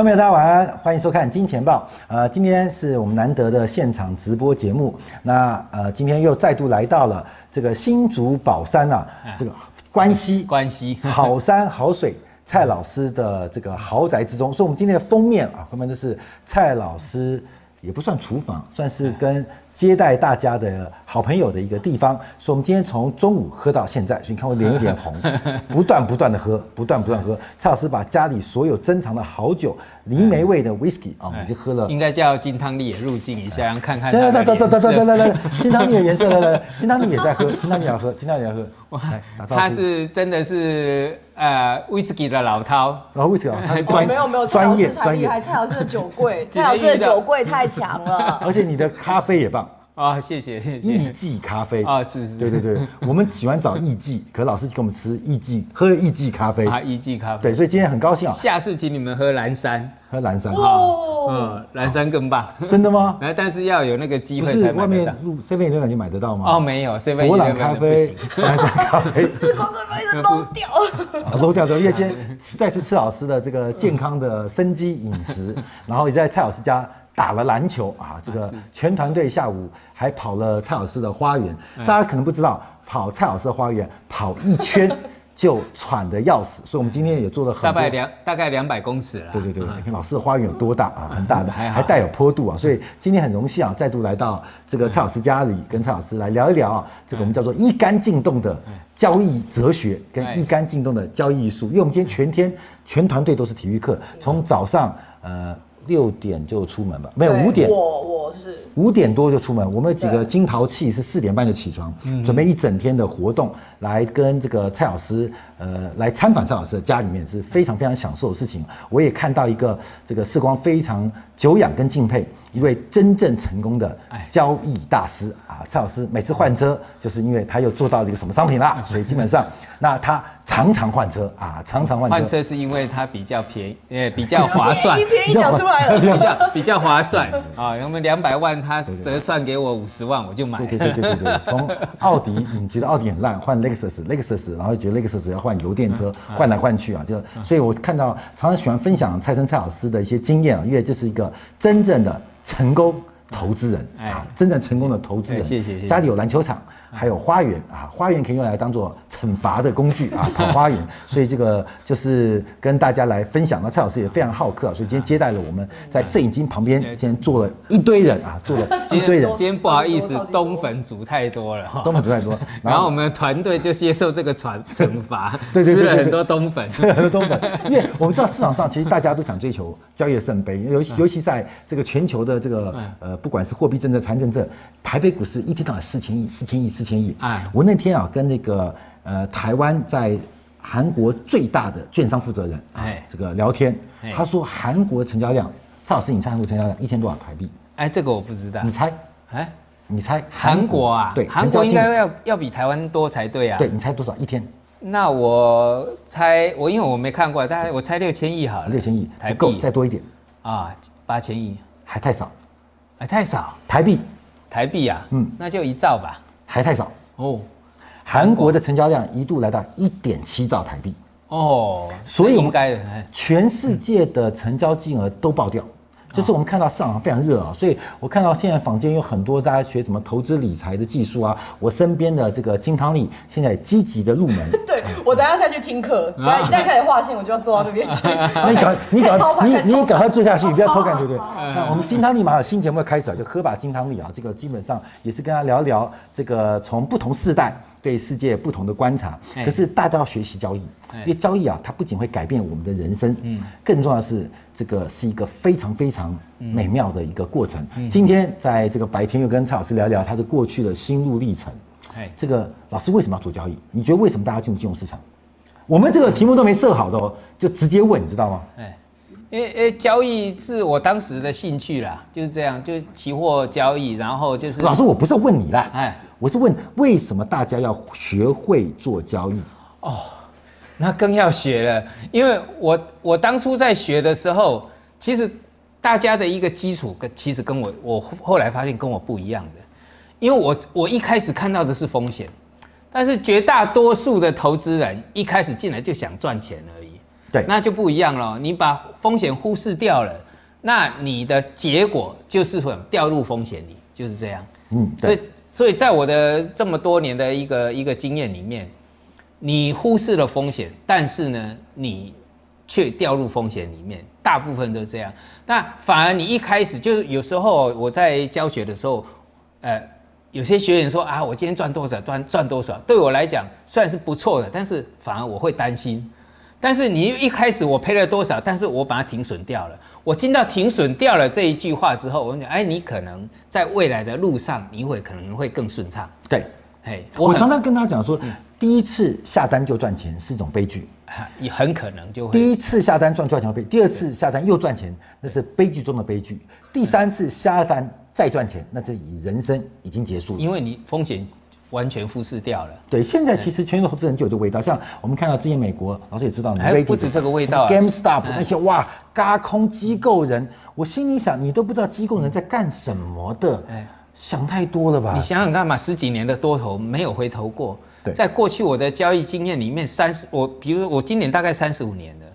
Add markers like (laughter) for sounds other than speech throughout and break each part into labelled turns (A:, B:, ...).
A: 观众朋友，大家晚安，欢迎收看《金钱报》。呃，今天是我们难得的现场直播节目。那呃，今天又再度来到了这个新竹宝山啊，这个关西 (laughs)
B: 关西 (laughs)
A: 好山好水蔡老师的这个豪宅之中。所以，我们今天的封面啊，后面的是蔡老师，也不算厨房，算是跟接待大家的好朋友的一个地方。所以，我们今天从中午喝到现在，所以你看我脸有点红，(laughs) 不断不断的喝，不断不断喝。蔡老师把家里所有珍藏的好酒，梨梅味的 whisky 啊，我们就喝了。
B: 应该叫金汤力也入境一下，让看看
A: 来来来来来来来
B: 来
A: 来来，金汤力的颜色来来，金汤力也在喝，(laughs) 金汤力也要喝，金汤力也要喝。来打招呼。
B: 他是真的是呃 whisky 的老饕，
A: 然后 whisky 啊，他是 (laughs) 专
C: 没有没有，蔡
A: 专
C: 老师才
A: 业专业，
C: 厉害，蔡老师的酒柜，蔡老师的酒柜太强了。
A: 而且你的咖啡也棒，
B: 啊，谢谢谢
A: 艺
B: 谢
A: 妓咖啡
B: 啊，是是，
A: 对对对，(laughs) 我们喜欢找艺记，可老师给我们吃艺记，喝艺记咖啡。
B: 啊，一季咖啡，
A: 对，所以今天很高兴啊，
B: 下次请你们喝蓝山，
A: 喝蓝山。
C: 哦，
B: 嗯，蓝山更棒，
A: 真的吗？(laughs)
B: 哎，但是要有那个机
A: 不
B: 会
A: 是外面
B: 才买得到。
A: 路 seven eleven 就买得到吗？
B: 哦，没有，seven
A: 博朗咖啡、蓝山咖啡，(laughs)
C: 四光哥杯的都掉了。
A: 啊漏掉的。因为今天再次吃老师的这个健康的生机饮食，然后也在蔡老师家打了篮球啊，这个全团队下午还跑了蔡老师的花园。大家可能不知道，跑蔡老师的花园跑一圈 (laughs) 就喘得要死，所以我们今天也做了很多
B: 大概。两大概两百公尺了。
A: 对对对，你看老师的花园有多大啊，(laughs) 很大的，
B: 还
A: 还带有坡度啊，(laughs) 所以今天很荣幸啊，再度来到这个蔡老师家里，跟蔡老师来聊一聊啊，这个我们叫做一杆进洞的交易哲学跟
B: 哎
A: 一杆进洞的交易艺术。因为我们今天全天全团队都是体育课，从早上呃六点就出门吧，没有五点。
C: 我我是
A: 五点多就出门，我们有几个金淘气是四点半就起床，准备一整天的活动，来跟这个蔡老师，呃，来参访蔡老师的家里面是非常非常享受的事情。我也看到一个这个时光非常久仰跟敬佩，一位真正成功的
B: 哎
A: 交易大师啊，蔡老师每次换车，就是因为他又做到了一个什么商品啦，所以基本上，那他常常换车啊，常常换车。
B: 换车是因为它比较便宜，呃，比较划算 (laughs)
C: 一，便宜讲出来了。
B: 比较比较划算啊。我们两百万，它折算给我五十万，我就买。
A: 对对对对对对，从奥迪你觉得奥迪很烂，换 Lexus，Lexus，然后觉得 Lexus 要换油电车，换来换去啊，就所以我看到常常喜欢分享蔡生蔡老师的一些经验啊，因为这是一个真正的成功投资人
B: 哎
A: 啊，真正成功的投资人。
B: 哎谢谢谢谢
A: 家里有篮球场。还有花园啊，花园可以用来当做惩罚的工具啊，跑花园。(laughs) 所以这个就是跟大家来分享。那蔡老师也非常好客啊，所以今天接待了我们在摄影机旁边，今天坐了一堆人啊，坐了一堆人，
B: 今天不好意思 (laughs)
C: 超级，多
B: 冬粉煮太多了哈。
A: 都很在桌。
B: 然后我们的团队就接受这个惩 (laughs) 惩罚，
A: 对对对
B: 吃了很多东粉。
A: 吃了很多东粉，因为我们知道市场上其实大家都想追求交易的圣杯，尤其尤其在这个全球的这个呃，不管是货币政策、财政政策，台北股市一天到晚四千亿、四千亿、四千亿。
B: 哎
A: 我那天啊跟那个呃台湾在韩国最大的券商负责人哎
B: 哎
A: 这个聊天
B: 哎，
A: 他说韩国成交量，蔡老师你猜韩国成交量一天多少台币？
B: 哎，这个我不知道
A: 你。猜？
B: 哎，
A: 你猜？
B: 韩国啊，
A: 对，
B: 韩国应该要要比台湾多才对啊。
A: 对，你猜多少一天？
B: 那我猜，我因为我没看过，大概我猜六千亿好了。
A: 六千亿，
B: 台币
A: 再多一点，
B: 啊，八千亿，
A: 还太少。
B: 还，太少，
A: 台币
B: 台币啊，
A: 嗯
B: 嗯，那就一兆吧。
A: 还太少。
B: 哦
A: 韩国的成交量一度来到一点七兆台币，
B: 哦，
A: 所以我们全世界的成交金额都爆掉。就是我们看到市场非常热啊，所以我看到现在坊间有很多大家学什么投资理财的技术啊，我身边的这个金汤力现在也积极的入门。(laughs)
C: 对我等下下去听课，等一下一旦开始画线，我就要坐到那边去。(laughs)
A: 那你赶快，你赶快，你你赶快坐下去，你不要偷看，(laughs) 对不对？那我们金汤力马上新节目要开始了，就喝把金汤力啊，这个基本上也是跟他聊聊这个从不同世代对世界不同的观察。
B: 哎
A: 可是大家要学习交易，
B: 哎
A: 因为交易啊，它不仅会改变我们的人生，嗯，更重要的是这个是一个非常非常美妙的一个过程。今天在这个白天又跟蔡老师聊聊他的过去的心路历程。
B: 哎，
A: 这个老师为什么要做交易？你觉得为什么大家进入金融市场？我们这个题目都没设好的哦，就直接问，你知道吗？
B: 哎，因为因为交易是我当时的兴趣啦，就是这样，就是期货交易，然后就是
A: 老师，我不是问你啦，
B: 哎
A: 我是问为什么大家要学会做交易？
B: 哦那更要学了，因为我我当初在学的时候，其实大家的一个基础跟其实跟我我后来发现跟我不一样的，因为我我一开始看到的是风险，但是绝大多数的投资人一开始进来就想赚钱而已。
A: 对
B: 那就不一样了。你把风险忽视掉了，那你的结果就是会掉入风险里，就是这样。
A: 嗯，
B: 所以
A: 对，，
B: 所以在我的这么多年的一个一个经验里面，你忽视了风险，但是呢，你却掉入风险里面，大部分都这样。那反而你一开始就是有时候我在教学的时候，呃，有些学员说啊，我今天赚多少，赚赚多少，对我来讲算是不错的，但是反而我会担心。但是你一开始我赔了多少，但是我把它停损掉了。我听到停损掉了这一句话之后，我讲，哎，你可能在未来的路上，你会可能会更顺畅。
A: 对，
B: 嘿，很
A: 我常常跟他讲说，第一次下单就赚钱是一种悲剧，
B: 也很可能就会
A: 第一次下单赚赚钱悲，第二次下单又赚钱，那是悲剧中的悲剧。第三次下单再赚钱，那是以人生已经结束了。
B: 因为你风险完全忽视掉了。
A: 对，现在其实全球投资人就有这味道，像我们看到之前美国老师也知道，
B: 还不止这个味道啊
A: GameStop
B: 哎
A: 那些哇，嘎空机构人，我心里想，你都不知道机构人在干什么的，
B: 哎
A: 想太多了吧
B: 你？想想看嘛，十几年的多头没有回头过。
A: 对
B: 在过去我的交易经验里面，三十我比如说我今年大概三十五年了，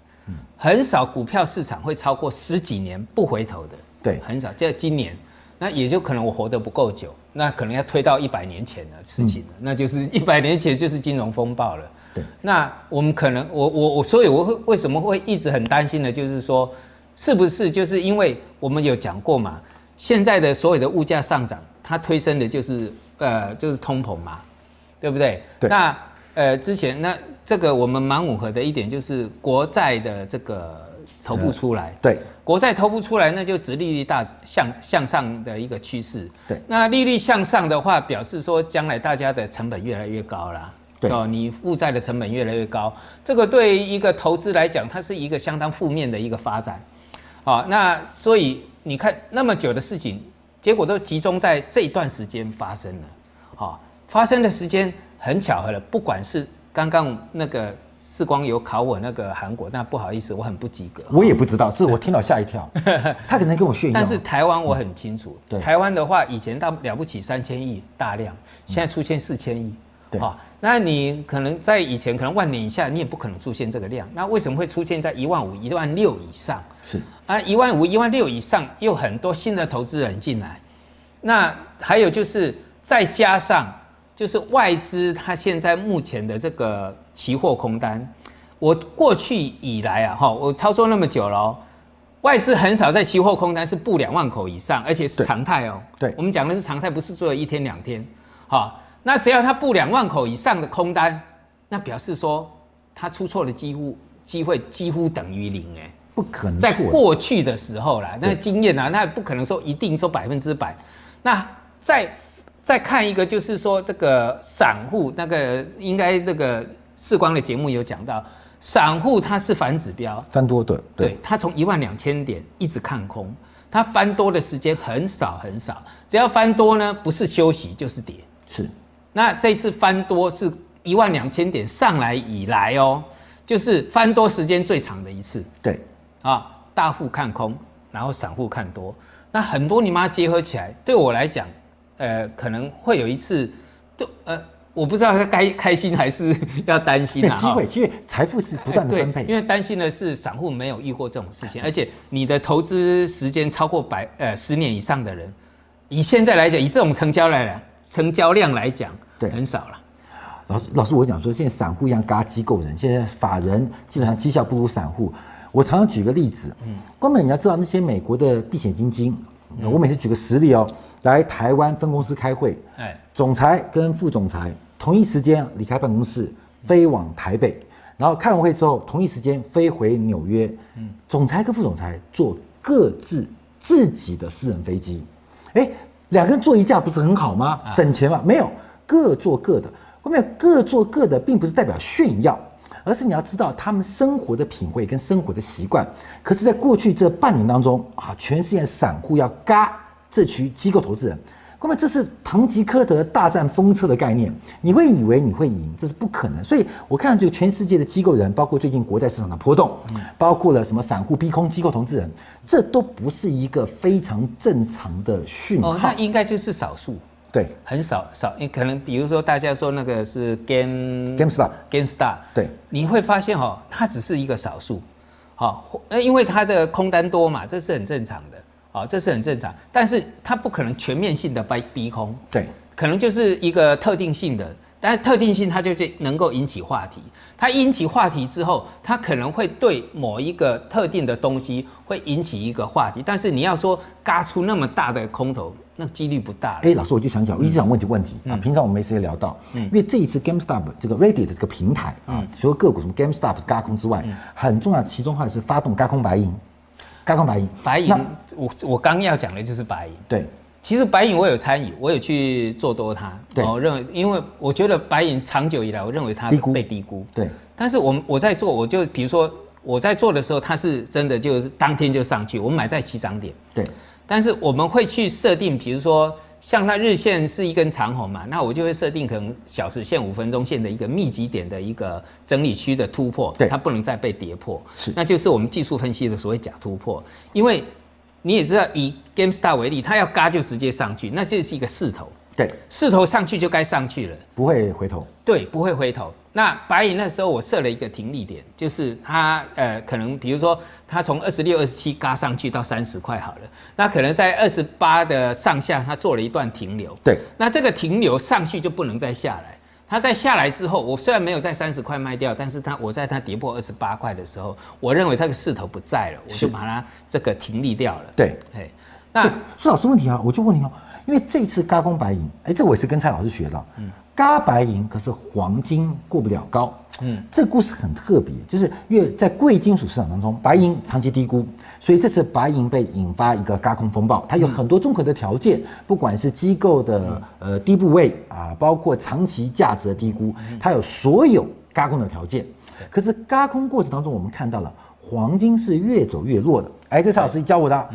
B: 很少股票市场会超过十几年不回头的。
A: 对
B: 很少。这今年，那也就可能我活得不够久，那可能要推到一百年前的事情了，那就是一百年前就是金融风暴了。
A: 对，
B: 那我们可能我我我，所以我会为什么会一直很担心的，就是说，是不是就是因为我们有讲过嘛，现在的所有的物价上涨，它推升的就是呃就是通膨嘛，对不对？
A: 对
B: 那呃之前那这个我们蛮吻合的一点就是国债的这个头部出来，
A: 对
B: 国债投不出来，那就值利率大向向上的一个趋势。
A: 对
B: 那利率向上的话，表示说将来大家的成本越来越高啦。
A: 对
B: 哦，你负债的成本越来越高，这个对于一个投资来讲，它是一个相当负面的一个发展。好、那所以你看那么久的事情，结果都集中在这一段时间发生了。好、发生的时间很巧合了，不管是刚刚那个世光有考我那个韩国，但不好意思，我很不及格。
A: 我也不知道，是我听到吓一跳，(laughs) 他可能跟我炫耀，
B: 但是台湾我很清楚，
A: 对。
B: 台湾的话以前到了不起三千亿大量，现在出现四千亿，
A: 对。
B: 好那你可能在以前可能万年以下，你也不可能出现这个量，那为什么会出现在一万五、一万六以上？
A: 是。
B: 啊，一万五、一万六以上，又很多新的投资人进来，那还有就是再加上就是外资，它现在目前的这个期货空单，我过去以来啊，哈，我操作那么久了哦，外资很少在期货空单是布两万口以上，而且是常态哦。
A: 对
B: 我们讲的是常态，不是做了一天两天，好，那只要它布两万口以上的空单，那表示说它出错的几乎机会几乎等于零哎。
A: 不可能
B: 在。过去的时候啦，那
A: 对
B: 经验啊，那不可能说一定说百分之百。那再再看一个，就是说这个散户那个应该这个世光的节目有讲到，散户它是反指标，
A: 翻多的，
B: 对，它从一万两千点一直看空，它翻多的时间很少很少，只要翻多呢，不是休息就是跌。
A: 是。
B: 那这次翻多是一万两千点上来以来哦，就是翻多时间最长的一次。
A: 对。
B: 啊，大户看空，然后散户看多，那很多你妈结合起来，对我来讲，呃，可能会有一次，对，呃，我不知道该开心还是要担心啊。
A: 机会，
B: 哈
A: 因为财富是不断分配
B: 对，因为担心的是散户没有遇过这种事情，而且你的投资时间超过百呃十年以上的人，以现在来讲，以这种成交来讲，成交量来讲，
A: 对
B: 很少了。
A: 老师，老师，我讲说，现在散户一样嘎机构人，现在法人基本上绩效不如散户。我常常举个例子，嗯，光美你要知道那些美国的避险基金，我每次举个实例哦，来台湾分公司开会，
B: 哎，
A: 总裁跟副总裁同一时间离开办公室，飞往台北，然后开完会之后，同一时间飞回纽约。嗯，总裁跟副总裁坐各自自己的私人飞机，哎，两个人坐一架不是很好吗？省钱嘛？没有，各坐各的。后面各做各的，并不是代表炫耀，而是你要知道他们生活的品味跟生活的习惯。可是，在过去这半年当中啊，全世界散户要嘎这群机构投资人，那么这是堂吉诃德大战风车的概念，你会以为你会赢，这是不可能。所以我看这个全世界的机构人，包括最近国债市场的波动，包括了什么散户逼空机构投资人，这都不是一个非常正常的讯号。
B: 哦，那应该就是少数。
A: 对
B: 很少少，你可能比如说大家说那个是 Game
A: GameStar
B: GameStar，
A: 对，
B: 你会发现哈、它只是一个少数，好、呃，因为它的空单多嘛，这是很正常的，好、这是很正常，但是它不可能全面性的逼逼空，
A: 对，
B: 可能就是一个特定性的，但是特定性它就是能够引起话题。它引起话题之后，它可能会对某一个特定的东西会引起一个话题，但是你要说嘎出那么大的空头，那几率不大了。
A: 哎，老师，我就想讲，我一直想问几个问题
B: 嗯。
A: 啊。平常我们没时间聊到，因为这一次 GameStop 这个 Reddit 的这个平台啊，
B: 嗯。
A: 除了个股什么 GameStop 嘎空之外，很重要，其中还是发动嘎空白银，嘎空白银，
B: 白银，我我刚要讲的就是白银。
A: 对
B: 其实白银我有参与，我有去做多它。
A: 对
B: 我认为，因为我觉得白银长久以来，我认为它
A: 低估
B: 被低估。
A: 对
B: 但是我们我在做，我就比如说我在做的时候，它是真的就是当天就上去，我们买在起涨点。
A: 对
B: 但是我们会去设定，比如说像它日线是一根长红嘛，那我就会设定可能小时线、五分钟线的一个密集点的一个整理区的突破，
A: 对。
B: 它不能再被跌破，
A: 是。
B: 那就是我们技术分析的所谓假突破，因为你也知道，以 GameStar 为例，它要嘎就直接上去，那这是一个势头，
A: 对，
B: 势头上去就该上去了。
A: 不会回头，
B: 对，不会回头。那白银那时候我设了一个停利点，就是它呃可能比如说它从二十六、二十七嘎上去到三十块好了，那可能在二十八的上下它做了一段停留。
A: 对
B: 那这个停留上去就不能再下来。它在下来之后，我虽然没有在三十块卖掉，但是它我在它跌破二十八块的时候，我认为它的势头不在了，我就把它这个停利掉了。
A: 对。
B: 哎，
A: 那
B: 那
A: 是老师问题啊，我就问你哦，因为这次嘎空白银，哎，这我也是跟蔡老师学到，
B: 嗯
A: 嘎白银可是黄金过不了高，
B: 嗯。
A: 嗯，这个故事很特别，就是因为在贵金属市场当中，白银长期低估，所以这次白银被引发一个嘎空风暴，它有很多综合的条件，不管是机构的呃低部位啊，包括长期价值的低估，它有所有嘎空的条件。可是嘎空过程当中，我们看到了黄金是越走越弱的，哎，这是老师教我的啊，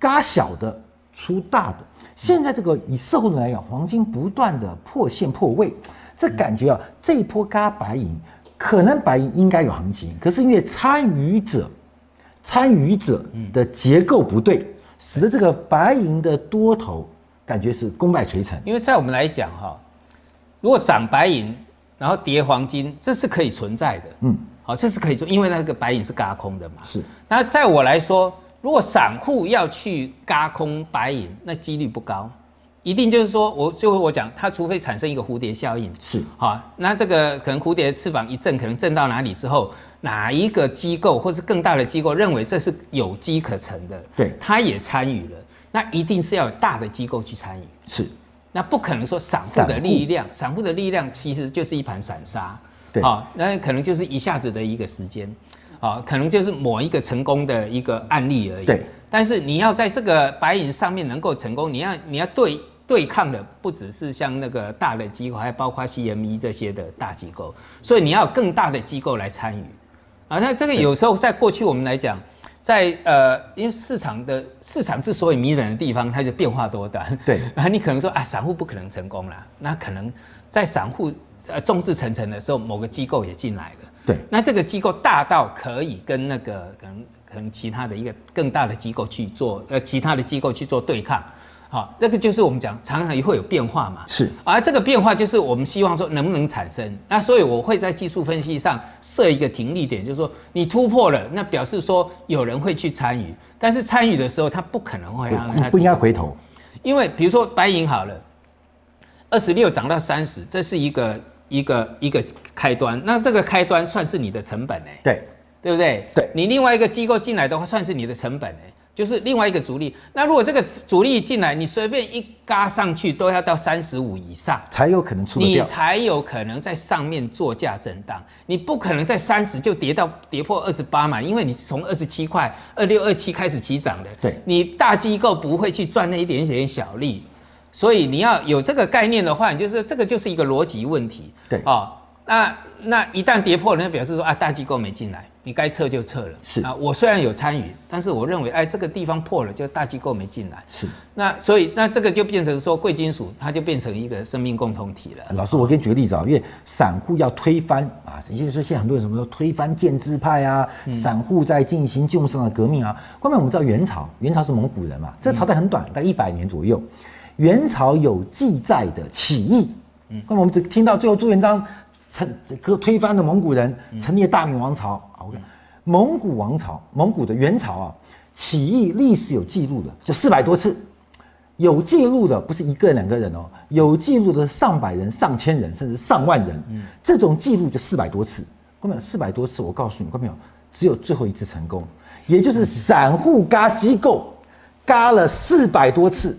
A: 嘎小的出大的。现在这个以社会论来讲，黄金不断的破线破位，这感觉啊，这一波嘎白银，可能白银应该有行情，可是因为参与者参与者的结构不对，使得这个白银的多头感觉是功败垂成。
B: 因为在我们来讲哈，如果涨白银，然后跌黄金，这是可以存在的。
A: 嗯，
B: 好，这是可以做，因为那个白银是嘎空的嘛。
A: 是。
B: 那在我来说，如果散户要去嘎空白银，那几率不高，一定就是说我最后我讲，它除非产生一个蝴蝶效应。
A: 是。
B: 好，那这个可能蝴蝶的翅膀一震，可能震到哪里之后，哪一个机构或是更大的机构认为这是有机可乘的，
A: 对。
B: 他也参与了，那一定是要有大的机构去参与。
A: 是，
B: 那不可能说散户的力量，散户的力量其实就是一盘散沙，
A: 对。
B: 好，那可能就是一下子的一个时间，好，可能就是某一个成功的一个案例而已。
A: 对，
B: 但是你要在这个白银上面能够成功，你要你要对对抗的不只是像那个大的机构，还包括 CME 这些的大机构，所以你要有更大的机构来参与。啊，那这个有时候在过去我们来讲，在呃，因为市场的市场之所以迷人的地方，它就变化多端。
A: 对 (laughs)
B: 啊，你可能说啊，散户不可能成功啦，那可能在散户呃众志成城的时候，某个机构也进来了。
A: 对，
B: 那这个机构大到可以跟那个可能可能其他的一个更大的机构去做，呃，其他的机构去做对抗。好，这个就是我们讲常常也会有变化嘛。
A: 是
B: 而这个变化就是我们希望说能不能产生。那所以我会在技术分析上设一个停利点，就是说你突破了，那表示说有人会去参与，但是参与的时候他不可能会让它
A: 不应该回头。
B: 因为比如说白银好了，二十六涨到三十，这是一个一个一个开端，那这个开端算是你的成本哎、
A: 对，
B: 对不对？
A: 对
B: 你另外一个机构进来的话，算是你的成本哎、就是另外一个主力。那如果这个主力进来，你随便一嘎上去都要到三十五以上。
A: 才有可能出。
B: 你才有可能在上面做价震荡，你不可能在三十就跌到跌破二十八嘛，因为你是从二十七块、二六、二七开始起涨的，
A: 对
B: 你大机构不会去赚那一点点小利，所以你要有这个概念的话，你就是这个就是一个逻辑问题，
A: 对
B: 哦，那那一旦跌破了，那表示说啊大机构没进来，你该撤就撤了，
A: 是
B: 啊，我虽然有参与，但是我认为哎这个地方破了，就大机构没进来，
A: 是
B: 那所以那这个就变成说贵金属它就变成一个生命共同体了。
A: 老师，我给你举个例子啊，因为散户要推翻啊，也就是说现在很多人什么说推翻建制派啊，散户在进行金融市场的革命啊。后面我们知道元朝，元朝是蒙古人嘛，这个朝代很短，大概一百年左右。元朝有记载的起义。嗯，那么我们只听到最后朱元璋成个推翻了蒙古人，成立了大明王朝。啊，我看蒙古王朝，蒙古的元朝啊，起义历史有记录的就四百多次。有记录的不是一个两个人哦，有记录的是上百人、上千人，甚至上万人。嗯，这种记录就四百多次。各位，四百多次，我告诉你，各位朋友，只有最后一次成功，也就是散户嘎机构嘎了四百多次，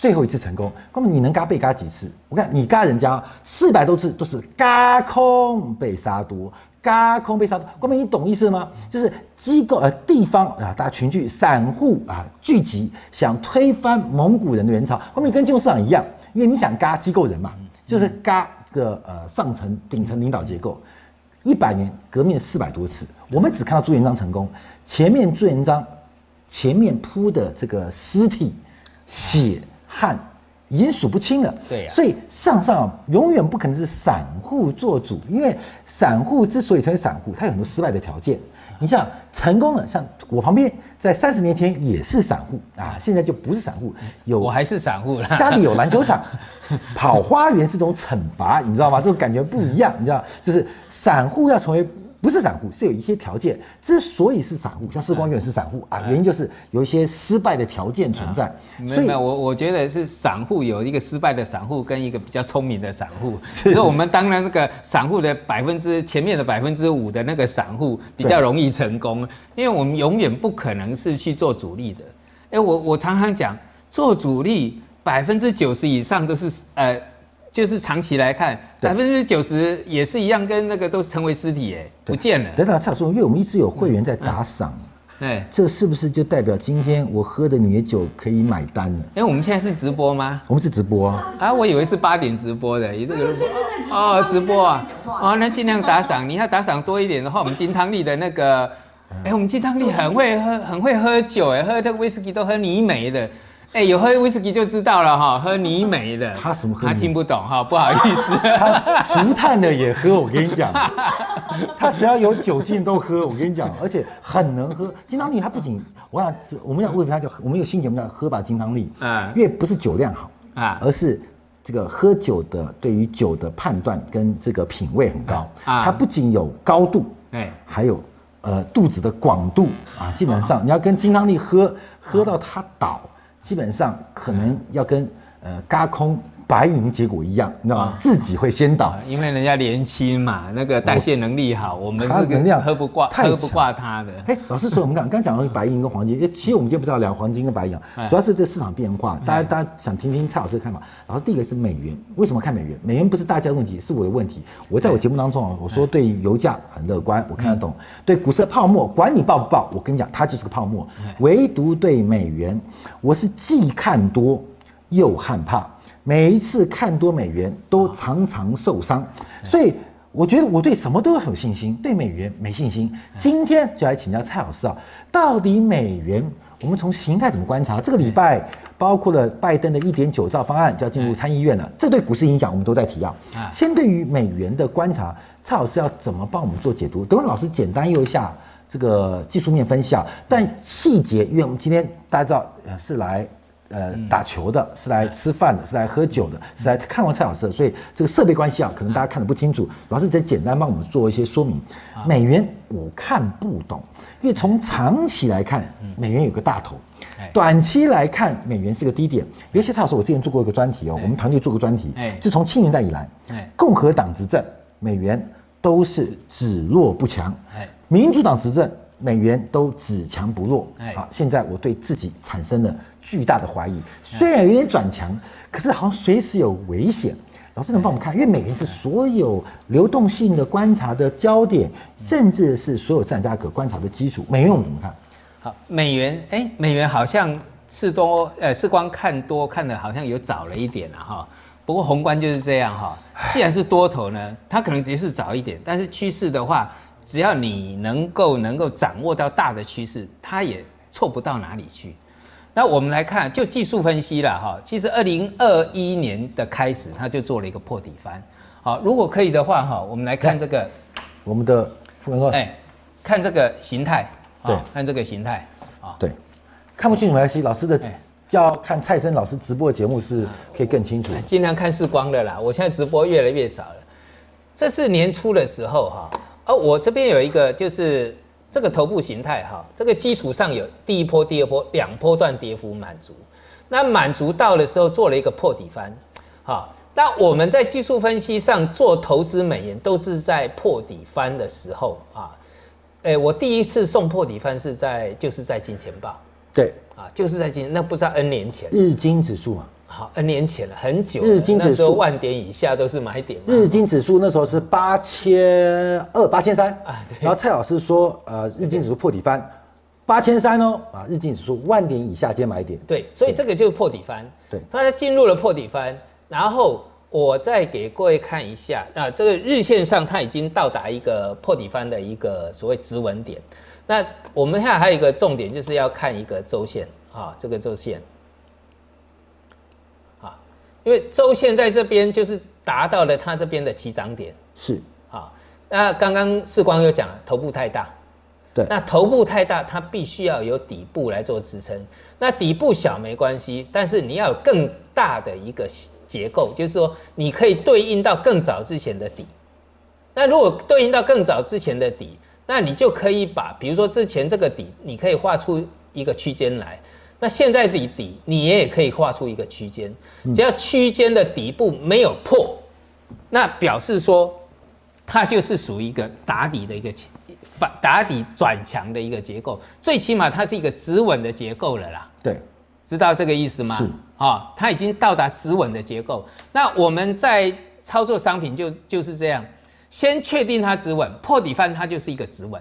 A: 最后一次成功。各位，你能嘎被嘎几次？我看你嘎人家四百多次都是嘎空被杀多。嘎空被杀多，光明，你懂意思吗？就是机构呃地方啊，大家群聚，散户啊聚集，想推翻蒙古人的元朝。光明跟金融市场一样，因为你想嘎机构人嘛，就是嘎这个呃上层顶层领导结构。一百年革命四百多次，我们只看到朱元璋成功，前面朱元璋前面铺的这个尸体、血汗。已经数不清了，
B: 对，
A: 所以上上永远不可能是散户做主，因为散户之所以成为散户，他有很多失败的条件。你像成功的，像我旁边，在三十年前也是散户啊，现在就不是散户，
B: 有我还是散户了，
A: 家里有篮球场，(laughs) 跑花园是种惩罚，你知道吗？这种感觉不一样，你知道，就是散户要成为。不是散户，是有一些条件。之所以是散户，像世光远是散户啊，原因就是有一些失败的条件存在。
B: 所以，我我觉得是散户有一个失败的散户跟一个比较聪明的散户。所以我们当然这个散户的百分之前面的百分之五的那个散户比较容易成功，因为我们永远不可能是去做主力的。哎，我我常常讲，做主力百分之九十以上都是呃。就是长期来看，百分之九十也是一样，跟那个都成为尸体，哎，不见了。
A: 等等，蔡老师，因为我们一直有会员在打赏，哎，这是不是就代表今天我喝的你的酒可以买单了？
B: 哎，我们现在是直播吗？
A: 我们是直播
B: 啊，啊我以为是八点直播的，也这个哦，直播啊，哦，那尽量打赏，你要打赏多一点的话，我们金汤力的那个，哎，我们金汤力很会喝，很会喝酒，哎，喝的威士忌都喝泥煤的。哎，有喝威士忌就知道了哈，喝泥煤的，
A: 他什么喝？
B: 他听不懂哈，不好意思。(laughs)
A: 他竹炭的也喝，我跟你讲，他只要有酒精都喝，我跟你讲，而且很能喝。金汤力他不仅，我想我们讲为什么叫我们有新节目叫喝吧金汤力啊，因为不是酒量好啊，而是这个喝酒的对于酒的判断跟这个品味很高啊，它不仅有高度，哎，还有呃肚子的广度啊，基本上你要跟金汤力喝，喝到他倒。基本上可能要跟呃嘎空白银结果一样，你知道吗？自己会先倒，
B: 因为人家年轻嘛，那个代谢能力好，我们是能量喝不挂，喝不挂他的。
A: 哎，老师说我们刚刚讲到白银跟黄金，(laughs) 其实我们今天不是要聊黄金跟白银，主要是这市场变化，大家大家想听听蔡老师的看法。然后第一个是美元，为什么看美元？美元不是大家的问题，是我的问题。我在我节目当中啊，我说对油价很乐观，我看得懂。对股市的泡沫，管你爆不爆，我跟你讲，它就是个泡沫。唯独对美元，我是既看多又害怕。每一次看多美元都常常受伤，所以我觉得我对什么都有信心，对美元没信心。今天就来请教蔡老师啊，到底美元我们从形态怎么观察？这个礼拜包括了拜登的一点九兆方案就要进入参议院了，这对股市影响我们都在提啊。先对于美元的观察，蔡老师要怎么帮我们做解读？等会老师简单用一下这个技术面分析啊，但细节，因为我们今天大家知道呃是来。呃，打球的是来吃饭的，是来喝酒的，是来看望蔡老师的，所以这个设备关系啊，可能大家看得不清楚。老师再简单帮我们做一些说明。美元我看不懂，因为从长期来看，美元有个大头；短期来看，美元是个低点。尤其蔡老师，我之前做过一个专题哦，我们团队做过专题，就从七年代以来，共和党执政，美元都是只弱不强；民主党执政。美元都只强不弱，好，现在我对自己产生了巨大的怀疑。虽然有点转强，可是好像随时有危险。老师能帮我们看？因为美元是所有流动性的观察的焦点，甚至是所有资产价格观察的基础。美元我们怎么看？
B: 好，美元，哎，美元好像是多，呃，是光看多看的，好像有早了一点了哈。不过宏观就是这样哈。既然是多头呢，它可能只是早一点，但是趋势的话。只要你能够能够掌握到大的趋势，它也错不到哪里去。那我们来看，就技术分析了哈。其实二零二一年的开始，它就做了一个破底翻。好，如果可以的话哈，我们来看这个
A: 我们的富文哥，哎，
B: 看这个形态，
A: 对，
B: 看这个形态，啊，
A: 对，看不清楚没关系，老师的叫看蔡生老师直播的节目是可以更清楚。
B: 尽量看视光的啦。我现在直播越来越少了。这是年初的时候哈，而我这边有一个就是这个头部形态哈，这个基础上有第一波、第二波两波段跌幅满足，那满足到的时候做了一个破底翻，好，那我们在技术分析上做投资美元都是在破底翻的时候啊，诶，我第一次送破底翻是在就是在金钱豹，
A: 对，
B: 啊，就是在金那不知道 N 年前，
A: 日经指数嘛，
B: 好，N 年前了，很久了，
A: 日经指数。
B: 万点以下都是买点，
A: 日经指数那时候是八千二、八千三。
B: 啊对。
A: 然后蔡老师说，呃，日经指数破底翻。八千三哦，啊，日经指数万点以下接买点，
B: 对，所以这个就是破底翻。
A: 对。
B: 它进入了破底翻，然后我再给各位看一下啊，这个日线上它已经到达一个破底翻的一个所谓止稳点。那我们现在还有一个重点，就是要看一个周线啊，这个周线。啊，因为周线在这边就是达到了它这边的起涨点
A: 是，
B: 啊。那刚刚世光又讲了，头部太大，
A: 对，
B: 那头部太大，它必须要有底部来做支撑。那底部小没关系，但是你要有更大的一个结构，就是说你可以对应到更早之前的底。那如果对应到更早之前的底，那你就可以把，比如说之前这个底，你可以画出一个区间来。那现在底底，你也可以画出一个区间，只要区间的底部没有破，那表示说它就是属于一个打底的一个反打底转强的一个结构，最起码它是一个止稳的结构了啦。
A: 对，
B: 知道这个意思吗？
A: 是
B: 啊、它已经到达止稳的结构。那我们在操作商品就就是这样，先确定它止稳，破底翻它就是一个止稳。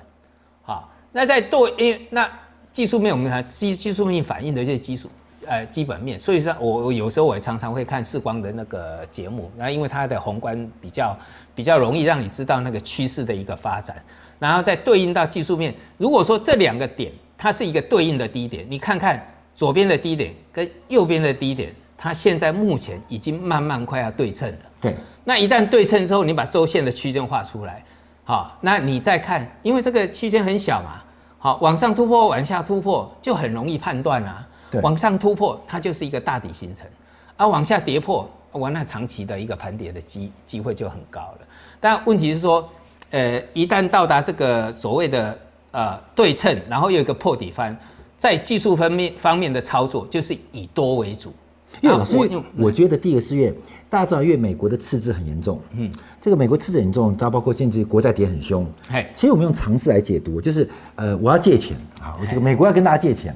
B: 好，那在对，因为那技术面我们看技技术面反映的这些基础呃基本面，所以说我我有时候我也常常会看视光的那个节目，然后因为它的宏观比较比较容易让你知道那个趋势的一个发展，然后再对应到技术面。如果说这两个点它是一个对应的低点，你看看左边的低点跟右边的低点，它现在目前已经慢慢快要对称了。
A: 对，
B: 那一旦对称之后，你把周线的区间画出来，好，那你再看，因为这个区间很小嘛，好，往上突破，往下突破就很容易判断啊。
A: 对
B: 往上突破，它就是一个大底形成，啊，往下跌破，哇，那长期的一个盘跌的机机会就很高了。但问题是说，呃，一旦到达这个所谓的呃对称，然后又有一个破底翻，在技术方面方面的操作，就是以多为主。
A: 因为老师，
B: 我用
A: 我觉得第一个是因为大家知道，因为美国的赤字很严重，嗯，这个美国赤字很严重，它包括现在国债跌很凶。
B: 嘿，
A: 其实我们用常识来解读，就是呃，我要借钱。啊，我这个美国要跟大家借钱，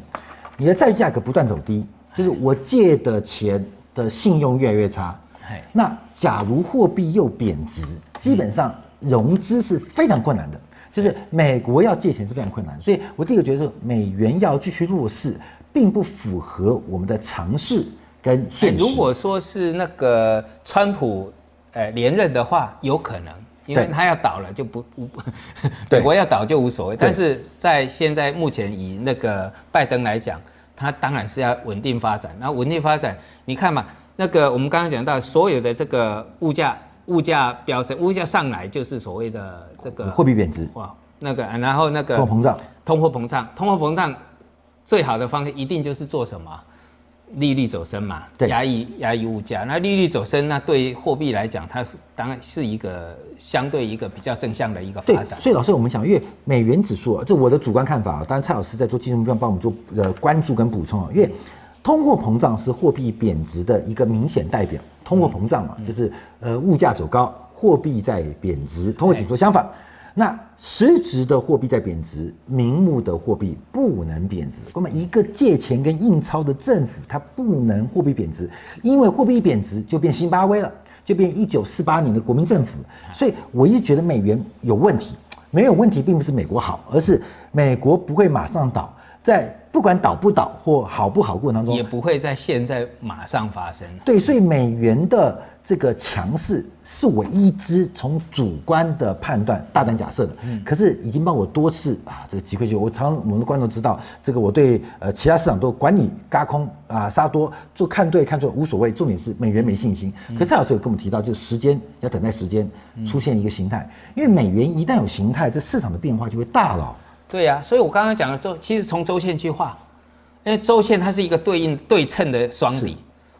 A: 你的债价格不断走低，就是我借的钱的信用越来越差。
B: 嘿。
A: 那假如货币又贬值，基本上融资是非常困难的，就是美国要借钱是非常困难，所以我第一个觉得是美元要继续弱势，并不符合我们的常识跟现
B: 如果说是那个川普呃连任的话，有可能，因为他要倒了就不无，(laughs)
A: 对。
B: 美国要倒就无所谓。但是在现在目前以那个拜登来讲，他当然是要稳定发展。然后稳定发展，你看嘛，那个我们刚刚讲到所有的这个物价物价飙升，物价上来就是所谓的这个
A: 货币贬值、
B: 哇那个，然后那个
A: 通货膨胀，
B: 通货膨胀，通货膨胀最好的方式一定就是做什么？利率走升嘛，
A: 对
B: 压抑压抑物价。那利率走升，那对货币来讲，它当然是一个相对一个比较正向的一个
A: 对
B: 发，展。
A: 所以老师，我们想，因为美元指数啊，这我的主观看法啊，当然蔡老师在做技术目标帮我们做呃关注跟补充啊，因为通货膨胀是货币贬值的一个明显代表。通货膨胀嘛，就是呃物价走高，货币在贬值，通货紧缩相反。那实质的货币在贬值，名目的货币不能贬值。那么一个借钱跟印钞的政府，它不能货币贬值，因为货币一贬值就变辛巴威了，就变一九四八年的国民政府。所以我一直觉得美元有问题，没有问题并不是美国好，而是美国不会马上倒，在不管倒不倒或好不好过程当中
B: 也，不会在现在马上发生。
A: 对，所以美元的这个强势是我一直从主观的判断大胆假设的，可是已经帮我多次啊这个击溃就我常我们的观众知道，这个我对呃其他市场都管你嘎空啊杀多做看对看错无所谓，重点是美元没信心。可蔡老师有跟我们提到，就是时间要等待时间出现一个形态，因为美元一旦有形态，这市场的变化就会大了。
B: 对呀、所以我刚刚讲的周，其实从周线去画，因为周线它是一个对应对称的双底，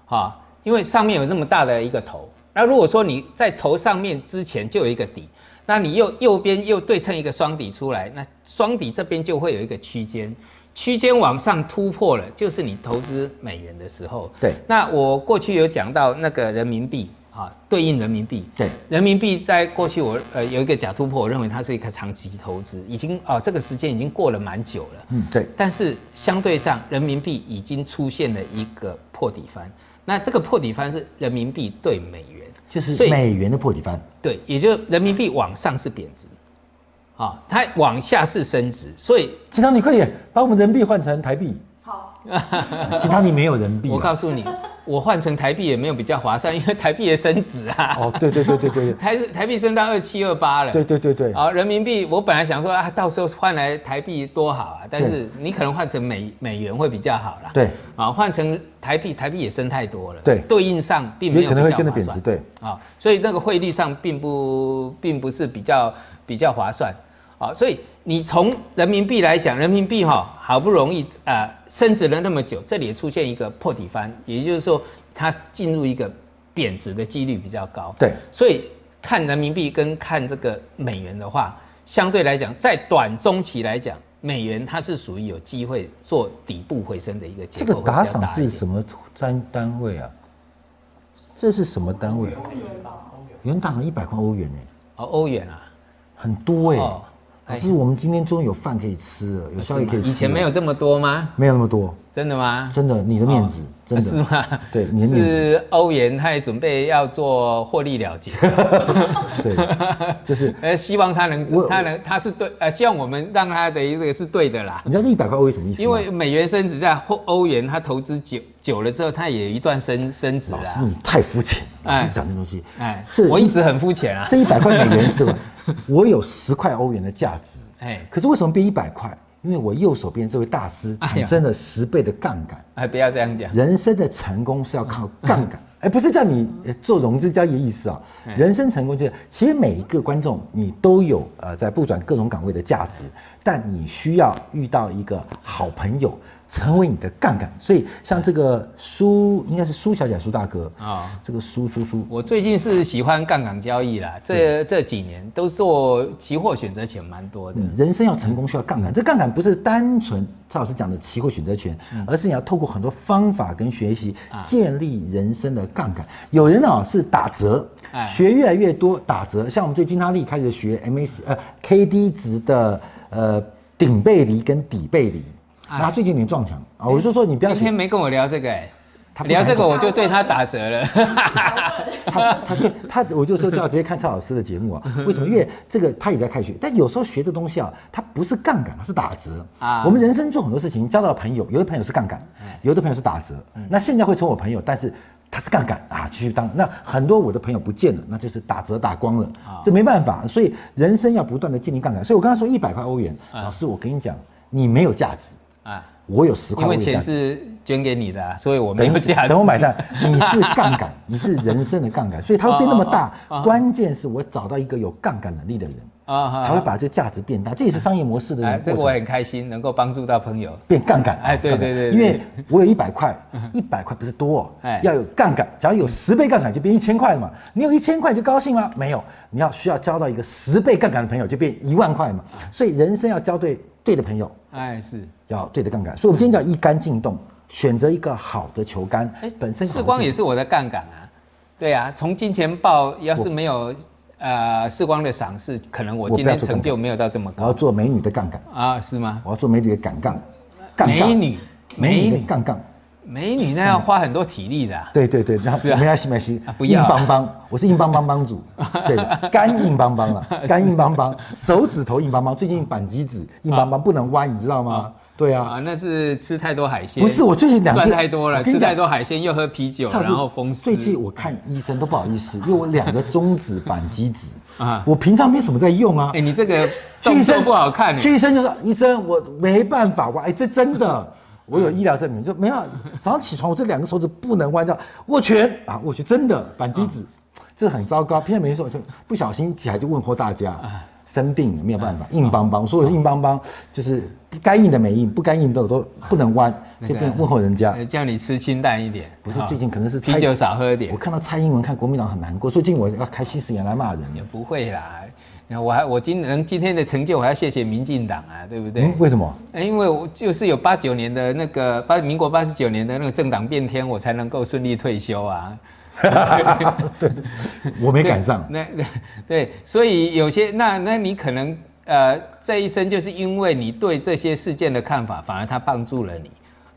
B: 哈，因为上面有那么大的一个头，那如果说你在头上面之前就有一个底，那你右右边又对称一个双底出来，那双底这边就会有一个区间，区间往上突破了，就是你投资美元的时候。
A: 对，
B: 那我过去有讲到那个人民币。啊，对应人民币，
A: 对。
B: 人民币在过去我呃有一个假突破，我认为它是一个长期投资，已经啊这个时间已经过了蛮久了，
A: 嗯，对。
B: 但是相对上，人民币已经出现了一个破底翻，那这个破底翻是人民币对美元，
A: 就是美元的破底翻，
B: 对，也就人民币往上是贬值，啊，它往下是升值，所以
A: 金汤你快点把我们人民币换成台币，
C: 好，
A: 金汤你没有人民币，
B: 我告诉你。我换成台币也没有比较划算，因为台币也升值啊。
A: 哦，对对对对对，(laughs)
B: 台台币升到二七二八了。
A: 对对对对。
B: 好，人民币我本来想说啊，到时候换来台币多好啊，但是你可能换成美美元会比较好啦。
A: 对。
B: 啊，换成台币，台币也升太多了。
A: 对。
B: 对应上并没有
A: 可能会跟着贬值，对。
B: 啊，所以那个汇率上并不并不是比较比较划算。啊，所以你从人民币来讲，人民币哈好不容易啊升值了那么久，这里出现一个破底翻，也就是说。它进入一个贬值的几率比较高，
A: 对，
B: 所以看人民币跟看这个美元的话，相对来讲，在短中期来讲，美元它是属于有机会做底部回升的一个结
A: 构。这个打赏是什么单单位啊？这是什么单位？欧元吧，欧元。有人打赏一百块欧元呢？
B: 哦，欧元啊，
A: 很多哎。可是我们今天终于有饭可以吃了，有宵夜可以吃。
B: 以前没有这么多吗？
A: 没有那么多。
B: 真的吗？
A: 真的，你的面子，真的
B: 是吗？
A: 对，你
B: 是欧元，他也准备要做获利了结。(laughs)
A: 对，就是 (laughs)
B: 呃，希望他能，他能，他是对，呃，希望我们让他的这个是对的啦。
A: 你知道这一百块欧元什么意思
B: 因为美元升值，在欧欧元他投资久久了之后，他也有一段升升值。
A: 老师，你太肤浅，是讲这东西。哎，
B: 这我一直很肤浅啊。
A: 这一百块美元是吧？我有十块欧元的价值。(laughs) 哎，可是为什么变一百块？因为我右手边这位大师产生了十倍的杠杆，
B: 哎，不要这样讲。
A: 人生的成功是要靠杠杆，(laughs) 哎，不是叫你做融资交易的意思啊。人生成功就是，其实每一个观众你都有呃在不转各种岗位的价值，但你需要遇到一个好朋友。成为你的杠杆，所以像这个苏应该是苏小姐、苏大哥啊，这个苏苏苏，
B: 我最近是喜欢杠杆交易啦，这这几年都做期货选择权蛮多的。
A: 人生要成功需要杠杆，这杠杆不是单纯蔡老师讲的期货选择权，而是你要透过很多方法跟学习建立人生的杠杆。有人啊是打折，学越来越多打折，像我们最近他力开始学 MAC 呃 KD 值的呃顶背离跟底背离。他最近有点撞墙啊！我就说你不要。
B: 今天没跟我聊这个哎，聊这个我就对他打折了。(laughs)
A: 他他对他，我就说就要直接看蔡老师的节目啊。(laughs) 为什么？因为这个他也在开学，但有时候学的东西啊，它不是杠杆，它是打折啊。我们人生做很多事情，交到朋友，有的朋友是杠杆，有的朋友是打折。那现在会成我朋友，但是他是杠杆啊，继续当。那很多我的朋友不见了，那就是打折打光了，这没办法。所以人生要不断的建立杠杆。所以我刚刚说一百块欧元，老师，我跟你讲，你没有价值。啊，我有十块，
B: 因为钱是捐给你的，所以我没有价值。
A: 等我买单，你是杠杆，(laughs) 你是人生的杠杆，所以它会变那么大。关键是我找到一个有杠杆能力的人啊，才会把这价值变大。这也是商业模式的。
B: 这个我很开心，能够帮助到朋友
A: 变杠杆。
B: 哎，对对对，
A: 因为我有一百块，一百块不是多，要有杠杆。假如有十倍杠杆，就变一千块了嘛。你有一千块就高兴吗？没有，你要需要交到一个十倍杠杆的朋友，就变一万块嘛。所以人生要交对对的朋友。哎，是。要对的杠杆，所以我们今天叫一杆进洞，选择一个好的球杆。哎，本身
B: 世光也是我的杠杆啊。对啊，从金钱豹要是没有呃世光的赏识，可能我今天成就没有到这么高。
A: 我要做美女的杠杆
B: 啊？是吗？
A: 我要做美女的杆杠，
B: 美女，
A: 美女杠杠，
B: 美女那要花很多体力的。(laughs)
A: 对对对，然后没关系没关系，不要硬邦邦，(laughs) 我是硬邦邦帮主，对，肝硬邦邦了，(laughs) 肝硬邦邦，手指头硬邦邦，最近扳机指硬邦邦，不能弯，你知道吗？对啊，啊，
B: 那是吃太多海鲜。
A: 不是，我最近两
B: 赚太多了，吃太多海鲜又喝啤酒，然后风湿。
A: 最近我看医生都不好意思，因为我两个中指板机指啊，我平常没什么在用啊。
B: 哎，你这个去医生不好看。
A: 去医生就说医生，我没办法，我哎，这真的，我有医疗证明，就没有早上起床我这两个手指不能弯掉，握拳啊，握拳真的板机指，这很糟糕。偏偏没说，不小心起来就问候大家。生病了没有办法，硬邦邦，所有硬邦邦就是该硬的没硬，不该硬的都不能弯，就变问候人家。
B: 呃叫你吃清淡一点，
A: 不是最近可能是蔡
B: 啤酒少喝点
A: 我，看到蔡英文看国民党很难过，最近我要开新视野来骂人。
B: 也不会啦。那我还我今能今天的成就，我还要谢谢民进党啊，对不对？
A: 嗯，为什么？
B: 哎因为我就是有八九年的那个八民国八十九年的那个政党变天，我才能够顺利退休啊。
A: 对 (laughs) 我没赶上。
B: 那那 (laughs) 对，所以有些那那你可能呃这一生就是因为你对这些事件的看法，反而它帮助了你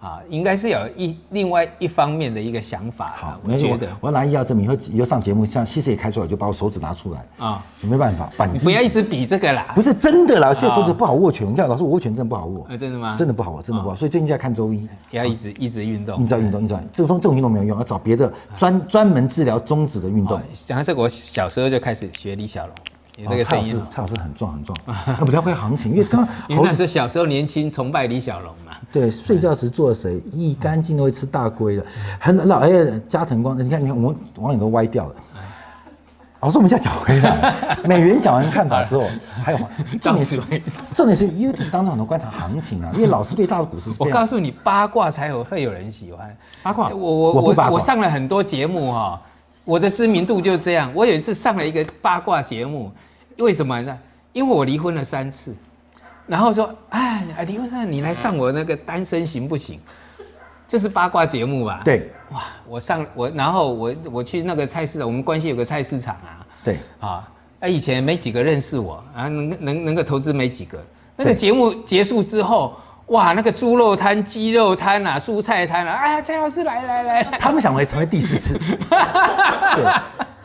B: 啊，应该是有一另外一方面的一个想法
A: 好我
B: 我觉得。
A: 我要拿医药证明，以后以后上节目，像西施也开出来，我就把我手指拿出来，
B: 啊，
A: 就没办法，扳机。
B: 你不要一直比这个啦，
A: 不是真的啦，现在手指
B: 啊
A: 不好握拳，你看老师我握拳真的不好握，
B: 呃真的吗？
A: 真的不好握，真的不好，所以最近在看周医。
B: 要一直一直运动。
A: 你。知道运动，你知道这种这种运动没有用，要找别的专专门治疗中指的运动。
B: 哦。讲到这个，我小时候就开始学李小龙，有这个声音
A: 蔡老师很壮很壮，那 (laughs) 比较会行情，因为刚刚 (laughs)
B: 因为那
A: 猴
B: 时候小时候年轻，崇拜李小龙嘛。(laughs)
A: 对睡觉时做谁一干净都会吃大龟的，很老哎加藤光，你看你看我们网友都歪掉了。老师，我们现在讲回来，美元讲完看法之后，还有吗？重点是重点是 YouTube 当中很多观察行情啊，因为老师对大陆股市是
B: 我告诉你，八卦才有会有人喜欢。
A: 八卦，
B: 我我
A: 我
B: 我我上了很多节目哈、我的知名度就是这样。我有一次上了一个八卦节目，为什么呢？因为我离婚了三次，然后说，哎，离婚了，你来上我那个单身行不行？这是八卦节目吧？，
A: 对
B: 哇，我上我，然后我我去那个菜市场，我们关系有个菜市场啊，
A: 对，
B: 啊，哎，以前没几个认识我啊，能能能够投资没几个。那个节目结束之后，哇，那个猪肉摊、鸡肉摊啊、蔬菜摊啊，哎呀，蔡老师来来来来，
A: 他们想会成为第四次，(laughs) 对，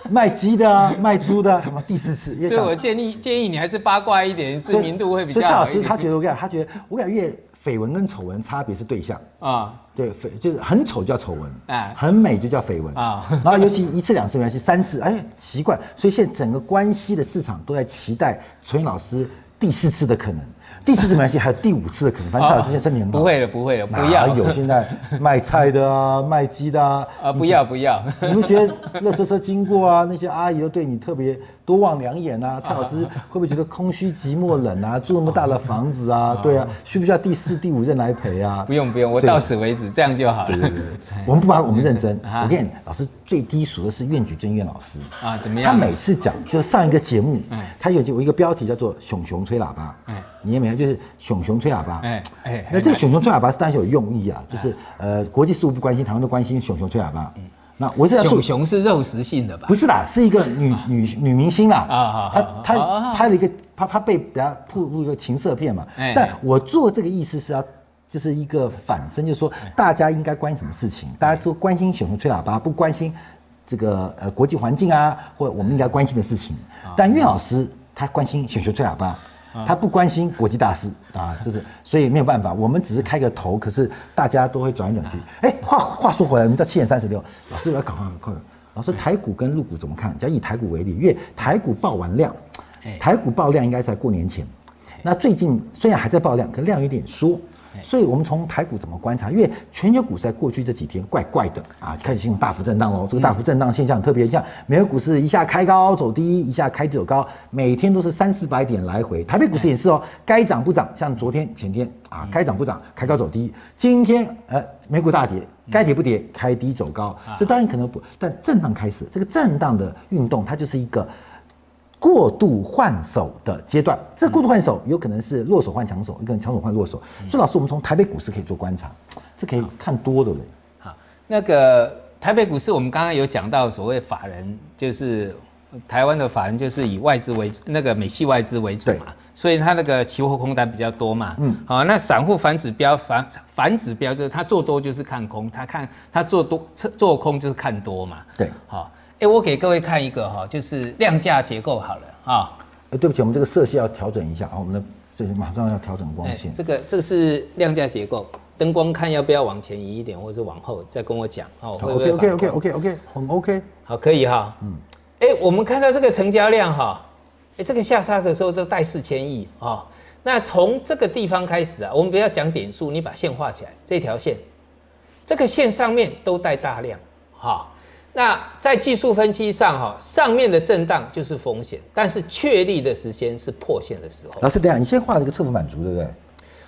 A: 卖鸡的啊，卖猪的啊，什么第四次，
B: 所以我建议建议你还是八卦一点，知名度会比
A: 所以蔡老师。他觉得我跟你讲，他觉得我跟你讲，越绯闻跟丑闻差别是对象。
B: 啊。
A: 对，绯就是很丑叫丑闻，
B: 哎
A: 很美就叫绯闻。
B: 啊。
A: 然后尤其一次两次没关系，三次哎奇怪，所以现在整个关系的市场都在期待纯老师第四次的可能，第四次没关系，还有第五次的可能。反正蔡老师现在身体很好，
B: 不会了，不会了，不要
A: 有现在卖菜的 (laughs) 啊，卖鸡的啊，
B: 啊，不要不要。(laughs)
A: 你会觉得乐车车经过啊，那些阿姨都对你特别多望两眼啊？(laughs) 蔡老师会不会觉得空虚、寂寞、冷啊？住那么大的房子啊，对啊，需不需要第四、第五任来陪啊？
B: 不用不用，我到此为止，这样就好了。
A: 对对对，我们不把我们认真。
B: 啊
A: 我跟你讲，老师最低俗的是苑举真苑老师。
B: 啊怎么样？
A: 他每次讲，就上一个节目
B: 嗯，
A: 他有有一个标题叫做“熊熊吹喇叭”，
B: 嗯
A: 你也没有，就是熊熊吹喇叭。
B: 哎哎
A: 那这个熊熊吹喇叭是当然有用意啊，就是呃，国际事务不关心，台湾都关心熊熊吹喇叭。那我是要做
B: 熊熊是肉食性的吧？
A: 不是啦，是一个女女女明星啦，
B: 啊好
A: 她她拍了一个，她她被人家曝入一个情色片嘛。
B: 哎，
A: 但我做这个意思是要。就是一个反身，就是说大家应该关心什么事情，大家都关心小熊吹喇叭，不关心这个呃国际环境啊，或者我们应该关心的事情。但岳老师他关心小熊吹喇叭，他不关心国际大事啊，这是所以没有办法，我们只是开个头，可是大家都会转来转去。哎，话话说回来，我们到七点三十六，老师我要赶快快。老师，台股跟陆股怎么看？假如以台股为例，因为台股爆完量
B: 哎，
A: 台股爆量应该在过年前。那最近虽然还在爆量，可量有点缩，所以我们从台股怎么观察？因为全球股市在过去这几天怪怪的啊，开始进入大幅震荡喽。这个大幅震荡现象很特别，像美国股市一下开高走低，一下开低走高，每天都是三四百点来回。台北股市也是哦，该涨不涨，像昨天、前天啊，该涨不涨，开高走低。今天呃，美股大跌，该跌不跌，开低走高。这当然可能不，但震荡开始，这个震荡的运动，它就是一个。过度换手的阶段，这过度换手有可能是弱手换强手，有可能强手换弱手。所以老师，我们从台北股市可以做观察，这可以看多的嘞。
B: 好，那个台北股市，我们刚刚有讲到所谓法人，就是台湾的法人就是以外资为那个美系外资为主嘛，所以它那个期货空单比较多嘛。
A: 嗯。
B: 嗯，好，那散户反指标反反指标就是他做多就是看空，他看他做多做空就是看多嘛。
A: 对，
B: 好，哎，我给各位看一个哈，就是量价结构好了啊。
A: 呃，对不起，我们这个色系要调整一下啊，我们的这马上要调整光
B: 哎
A: 线。
B: 这个这个是量价结构，灯光看要不要往前移一点，或者是往后，再跟我讲哦。会不会
A: OK OK
B: 反
A: OK
B: 光
A: OK OK，很 OK。
B: 好，可以哈。嗯，哎，我们看到这个成交量哈，哎，这个下杀的时候都带四千亿啊。那从这个地方开始啊，我们不要讲点数，你把线画起来，这条线，这个线上面都带大量哈。那在技术分析上哈，上面的震荡就是风险，但是确立的时间是破线的时候。
A: 老师，等一下，你先画了一个侧幅满足，对不对？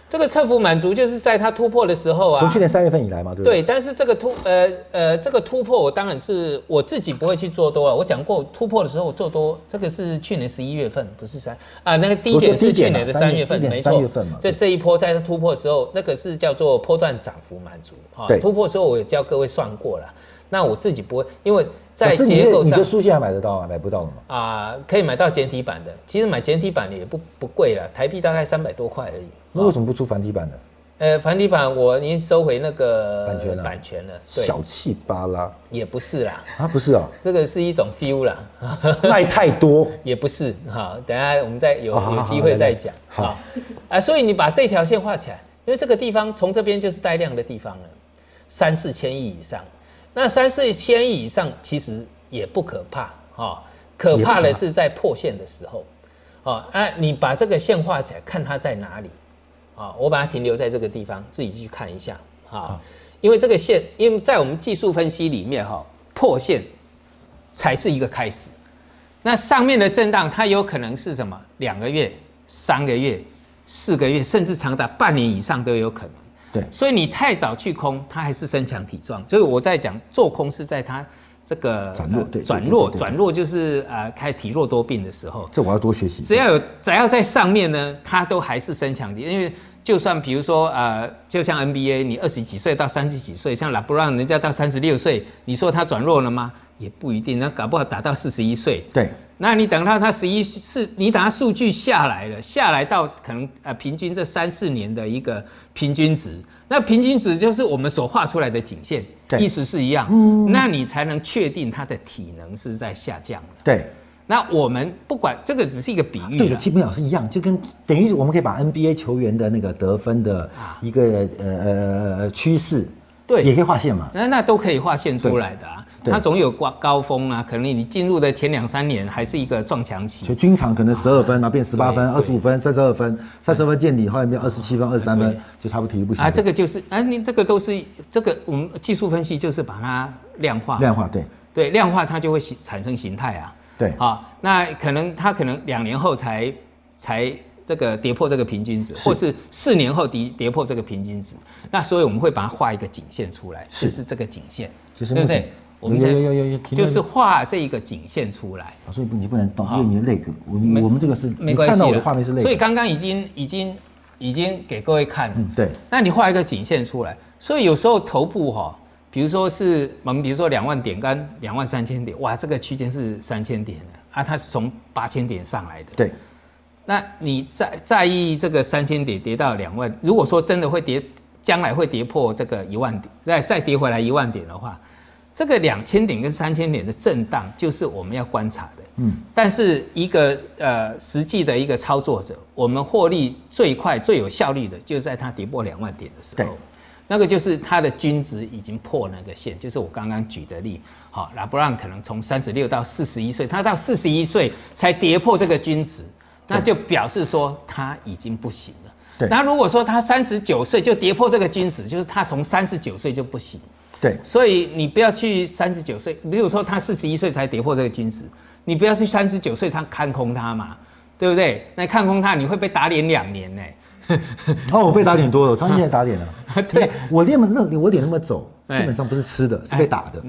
B: 这个侧幅满足就是在它突破的时候啊，
A: 从去年三月份以来嘛，对不对？
B: 对，但是这个突呃呃这个突破，我当然是我自己不会去做多了。我讲过突破的时候我做多，这个是去年十一月份，不是三啊那个低点是去年的三月份，没错。这这一波在它突破的时候，那个是叫做波段涨幅满足啊。突破的时候我有教各位算过了。那我自己不会，因为在结构上，
A: 你的书现在买得到吗？买不到吗？
B: 啊，可以买到简体版的。其实买简体版的也不不贵了，台币大概三百多块而已。
A: 那为什么不出繁体版的？
B: 呃，繁体版我已经收回那个
A: 版权了，
B: 版权了。
A: 小气巴拉
B: 也不是啦，
A: 啊，不是啊，
B: 这个是一种 feel 啦，(laughs)
A: 卖太多 (laughs)
B: 也不是哈。等下我们再有有机会再讲。好啊，所以你把这条线画起来，因为这个地方从这边就是带量的地方了，三四千亿以上。那三四千亿以上其实也不可怕啊，可怕的是在破线的时候，啊，那你把这个线画起来，看它在哪里，啊，我把它停留在这个地方，自己去看一下，啊，因为这个线，因为在我们技术分析里面，哈，破线才是一个开始，那上面的震荡它有可能是什么？两个月、三个月、四个月，甚至长达半年以上都有可能。
A: 对，
B: 所以你太早去空，它还是身强体壮。所以我在讲做空是在它这个
A: 转弱，对，
B: 转弱，转弱就是呃开体弱多病的时候。
A: 这我要多学习。
B: 只要有只要在上面呢，它都还是身强体，因为就算比如说呃，就像 NBA，你二十几岁到三十几岁，像拉布朗人家到三十六岁，你说他转弱了吗？也不一定，那搞不好打到四十一岁。
A: 对。
B: 那你等到它十一是，你等它数据下来了，下来到可能呃平均这三四年的一个平均值，那平均值就是我们所画出来的颈线，意思是一样，嗯，那你才能确定它的体能是在下降的。
A: 对，
B: 那我们不管这个只是一个比喻，
A: 对的，基本上是一样，就跟等于我们可以把 NBA 球员的那个得分的一个呃呃呃趋势，
B: 对，
A: 也可以画线嘛，
B: 那那都可以画线出来的啊。它总有高高峰啊，可能你进入的前两三年还是一个撞墙期，
A: 就均场可能十二分，然后变十八分、二十五分、三十二分，三十分见底，后来变二十七分、二十三分，就差不多体育不行。
B: 啊，这个就是啊，你这个都是这个我们技术分析就是把它量化，
A: 量化对。
B: 对，量化它就会产生形态啊。
A: 对。
B: 啊，那可能它可能两年后才才这个跌破这个平均值，或是四年后跌跌破这个平均值，那所以我们会把它画一个颈线出来，是。这个颈线，
A: 对不对？
B: 我们有有有有，就是画这一个颈线出来。
A: 所以不你不能动，因为你的肋骨，我我们这个是，你看到我的画面是那个。
B: 所以刚刚已经已经已经给各位看了。
A: 嗯，对。
B: 那你画一个颈线出来，所以有时候头部哈，比如说是我们比如说两万点跟两万三千点，哇，这个区间是三千点的啊，它是从八千点上来的。
A: 对。
B: 那你在在意这个三千点跌到两万，如果说真的会跌，将来会跌破这个一万点，再再跌回来一万点的话。这个两千点跟三千点的震荡，就是我们要观察的。嗯，但是一个呃实际的一个操作者，我们获利最快最有效率的，就是在它跌破两万点的时候，那个就是它的均值已经破那个线，就是我刚刚举的例，好，拉布朗可能从三十六到四十一岁，他到四十一岁才跌破这个均值，那就表示说他已经不行了。
A: 对，
B: 那如果说他三十九岁就跌破这个均值，就是他从三十九岁就不行。
A: 对，
B: 所以你不要去三十九岁，比如说他四十一岁才跌破这个均值，你不要去三十九岁才看空他嘛，对不对？那看空他，你会被打脸两年呢。(laughs)
A: 哦，我被打脸多了，我常年 (laughs) 打脸了。对，我练么那我脸那么走，基本上不是吃的，是被打的。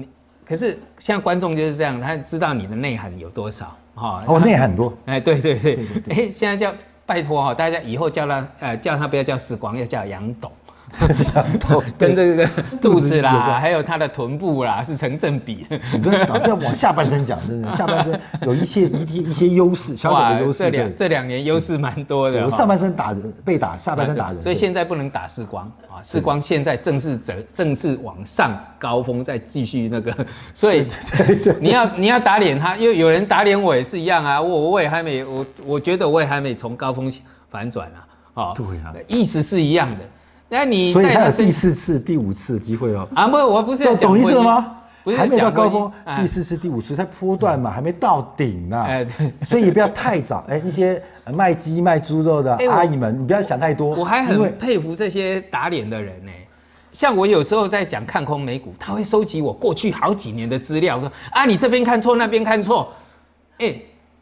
B: 可是像观众就是这样，他知道你的内涵有多少哈。
A: 哦，内涵很多。
B: 哎，对对对，哎，现在叫拜托哈，大家以后叫他呃叫他不要叫时光，要叫杨董。(laughs) 跟这个肚子啦，还有他的臀部啦，是成正比。
A: 你不要不要往下半身讲，真的下半身有一些一些一些优势，小小的优势。
B: 这两这两年优势蛮多的。
A: 我上半身打人被打，下半身打人。
B: 所以现在不能打视光啊，视光现在正是正正是往上高峰，再继续那个。(laughs) 所以你要你要打脸他，因为有人打脸我也是一样啊，我我也还没我我觉得我也还没从高峰反转啊。
A: 哦，对啊，
B: 意思是一样的。那你
A: 所以他有第四次、第五次机会哦。
B: 啊不，我不是要
A: 懂意思了吗？
B: 不是
A: 还没到高峰，第四次、第五次，它波段嘛，还没到顶呢。哎，对，(laughs) 所以也不要太早。哎，那些卖鸡卖猪肉的阿姨们，你不要想太多。
B: 我还很佩服这些打脸的人呢。像我有时候在讲看空美股，他会收集我过去好几年的资料，说啊你这边看错，那边看错，哎，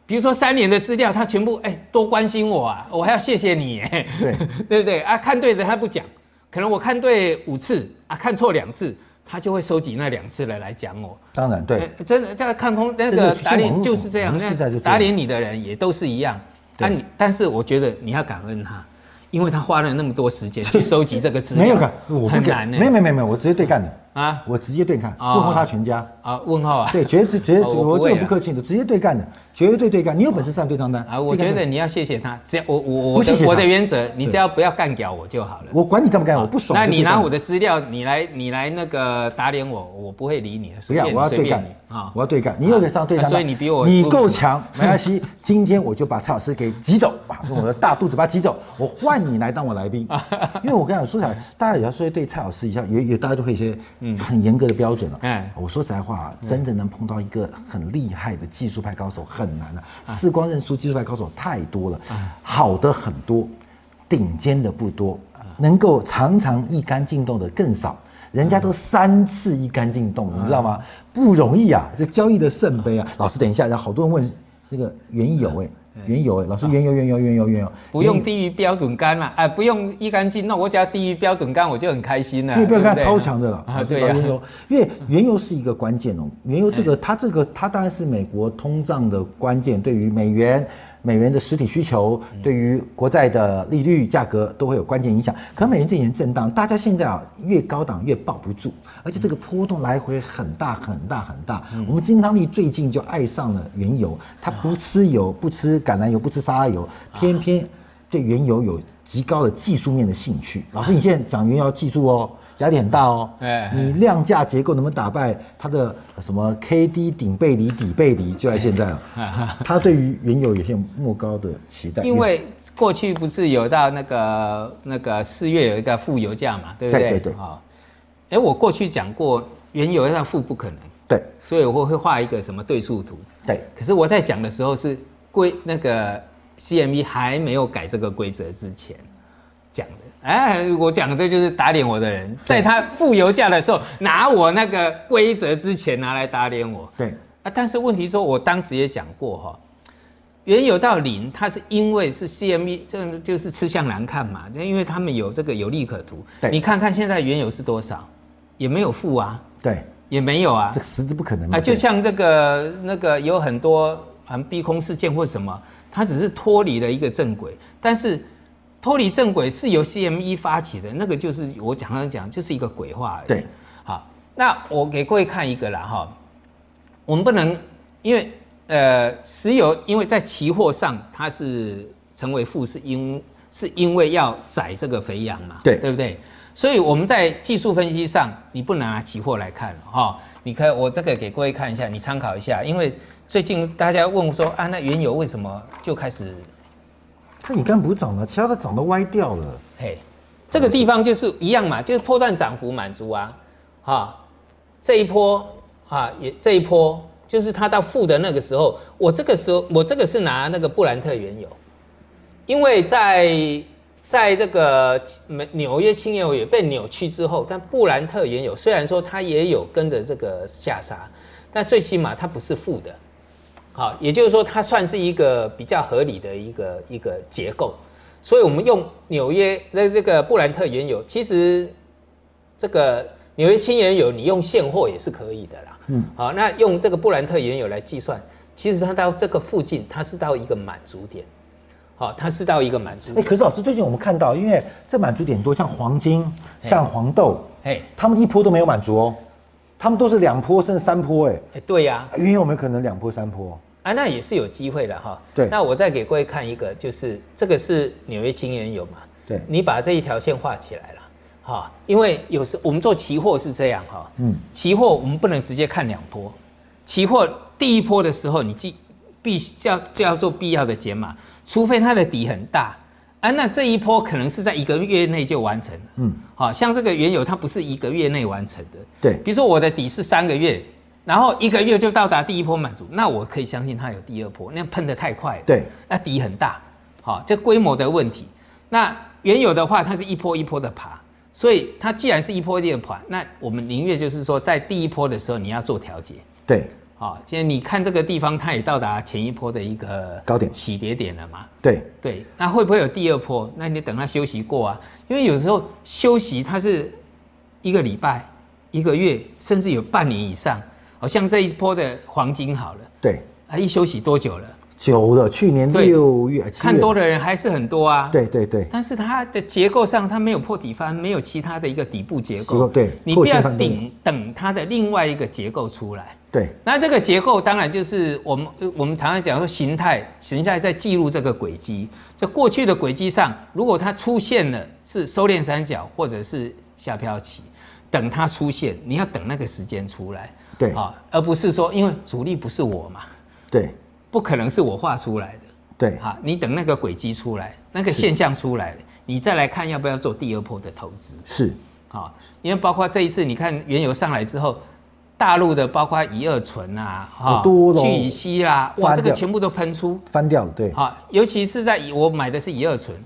B: 比如说三年的资料，他全部哎多关心我啊，我还要谢谢你，哎，
A: 对 (laughs)
B: 对不对啊？看对的他不讲，可能我看对五次啊，看错两次，他就会收集那两次的来讲我。
A: 当然对，
B: 哎真的，大家看空那
A: 这个
B: 个打脸就是这样，打脸你的人也都是一样。
A: 但
B: 啊你，但是我觉得你要感恩他，因为他花了那么多时间去收集这个资料，(laughs)
A: 没有感，我不敢，
B: 很难呢。
A: 没有没有没有没有，我直接对干的，
B: 啊
A: 我直接对干，
B: 哦
A: 问候他全家。
B: 啊，问候啊。
A: 对，绝对绝对，
B: 哦我
A: 我这个不客气的，直接对干的，绝对对干。你有本事上对账单
B: 啊，我觉得你要谢谢他，只要我我我我的原则，你只要不要干掉我就好了。
A: 我管你干不干，我不爽。
B: 那你拿我
A: 的
B: 的资料，你来你来那个打脸我，我不会理你的。
A: 不要，我要对干
B: 啊。
A: 我要对干。你有本事上对账单，
B: 啊所以你比我
A: 你够强，没关系。今天我就把蔡老师给挤走，啊，用我的大肚子把他挤走，我换你来当我来宾。(laughs) 因为我跟你讲，说起来，大家也要说对蔡老师一下，也也大家都会一些很严格的标准了。
B: 嗯哎
A: 我说实在话，真的能碰到一个很厉害的技术派高手很难啊。视光认输技术派高手太多了，好的很多，顶尖的不多，能够常常一杆进洞的更少。人家都三次一杆进洞，你知道吗？不容易啊，这交易的圣杯啊！老师，等一下，有好多人问这个原油哎，原油哎，老师原油原油原油原油，
B: 不用低于标准杆嘛，哎，不用一杆进，那我只要低于标准杆，我就很开心了。
A: 对，不要看超强的了
B: 啊，
A: 老师
B: 对呀
A: 原油，因为原油是一个关键哦。原油这个，它这个，它当然是美国通胀的关键，对于美元、美元的实体需求，对于国债的利率价格都会有关键影响。可美元这几年震荡，大家现在啊越高档越抱不住，而且这个波动来回很大很大很大。我们金汤力最近就爱上了原油，它不吃油，不吃橄榄油，不吃沙拉油，偏偏对原油有极高的技术面的兴趣。老师，你现在讲原油要记住哦。压力很大哦，
B: 哎
A: 你量价结构能不能打败它的什么 K D 顶背离、底背离，就在现在了。他对于原油有些莫高的期待，
B: 因为过去不是有到那个那个四月有一个负油价嘛，对不对？
A: 对对对。
B: 啊，哎，我过去讲过，原油要负不可能，
A: 对。
B: 所以我会画一个什么对数图。
A: 对。
B: 可是我在讲的时候是规那个 CME 还没有改这个规则之前讲的。哎，我讲的就是打脸我的人，在他付油价的时候拿我那个规则之前拿来打脸我。
A: 对。
B: 啊，但是问题说，我当时也讲过哈，原油到零，它是因为是 CME，这就是吃相难看嘛，因为他们有这个有利可图。
A: 对。
B: 你看看现在原油是多少，也没有负啊，
A: 对，
B: 也没有啊。
A: 这，个实质不可能
B: 啊，就像这个那个有很多含逼空事件或什么，它只是脱离了一个正轨，但是脱离正轨是由 CME 发起的，那个就是我刚刚讲，就是一个鬼话。
A: 对，
B: 好，那我给各位看一个啦哈，我们不能因为呃石油，因为在期货上它是成为负，是因是因为要宰这个肥羊嘛，
A: 对。
B: 对不对？所以我们在技术分析上，你不能拿期货来看哈、你看我这个给各位看一下，你参考一下，因为最近大家问说啊，那原油为什么就开始
A: 它乙肝不涨了，其他的涨都歪掉了。
B: 嘿，这个地方就是一样嘛，就是破段涨幅满足啊，哈，这一波哈也这一波就是它到负的那个时候，我这个时候我这个是拿那个布兰特原油，因为在在这个美纽约轻油也被扭曲之后，但布兰特原油虽然说它也有跟着这个下杀，但最起码它不是负的，好，也就是说它算是一个比较合理的一个一个结构。所以我们用纽约的这个布兰特原油，其实这个纽约轻原油你用现货也是可以的啦。
A: 嗯，
B: 好，那用这个布兰特原油来计算，其实它到这个附近，它是到一个满足点。好，它是到一个满足
A: 哎，
B: 点。
A: 可是老师最近我们看到，因为这满足点多，像黄金、像黄豆，
B: 哎，
A: 他们一波都没有满足哦，他们都是两波甚至三波，哎，
B: 哎，对呀、
A: 原油我们可能两波三波。
B: 啊，那也是有机会的哈。
A: 对。
B: 那我再给各位看一个，就是这个是纽约轻原油嘛。
A: 对。
B: 你把这一条线画起来了，哈，因为有时我们做期货是这样哈，
A: 嗯。
B: 嗯，期货我们不能直接看两波，期货第一波的时候你既必须要就要做必要的解码，除非它的底很大啊，那这一波可能是在一个月内就完成了，
A: 嗯，
B: 好像这个原油它不是一个月内完成的，
A: 对。
B: 比如说我的底是三个月，然后一个月就到达第一波满足，那我可以相信它有第二波，那喷的太快了，
A: 对，
B: 那底很大，好，这规模的问题。那原有的话，它是一波一波的爬，所以它既然是一波一波的爬，那我们宁愿就是说，在第一波的时候你要做调节。
A: 对
B: 好，现在你看这个地方，它也到达前一波的一个
A: 高点
B: 起跌点了嘛？
A: 对
B: 对，那会不会有第二波？那你等它休息过啊，因为有时候休息它是一个礼拜、一个月，甚至有半年以上。好像这一波的黄金好了，
A: 对，
B: 它一休息多久了？
A: 久了，去年六月
B: 看多的人还是很多啊。
A: 对对对，
B: 但是它的结构上，它没有破底翻，没有其他的一个底部结构。
A: 对
B: 你不要顶等它的另外一个结构出来。
A: 对
B: 那这个结构当然就是我们呃我们常常讲说形态，形态在记录这个轨迹。在过去的轨迹上，如果它出现了是收敛三角或者是下漂起，等它出现，你要等那个时间出来，
A: 对
B: 啊，而不是说因为主力不是我嘛，
A: 对
B: 不可能是我画出来的。
A: 对
B: 好，你等那个轨迹出来，那个现象出来了，你再来看要不要做第二波的投资。
A: 是，
B: 好，因为包括这一次，你看原油上来之后，大陆的包括乙二醇啊，
A: 好多咯
B: 聚乙烯啦，哇，这个全部都喷出。
A: 翻掉了，对
B: 好，尤其是在乙我买的是乙二醇，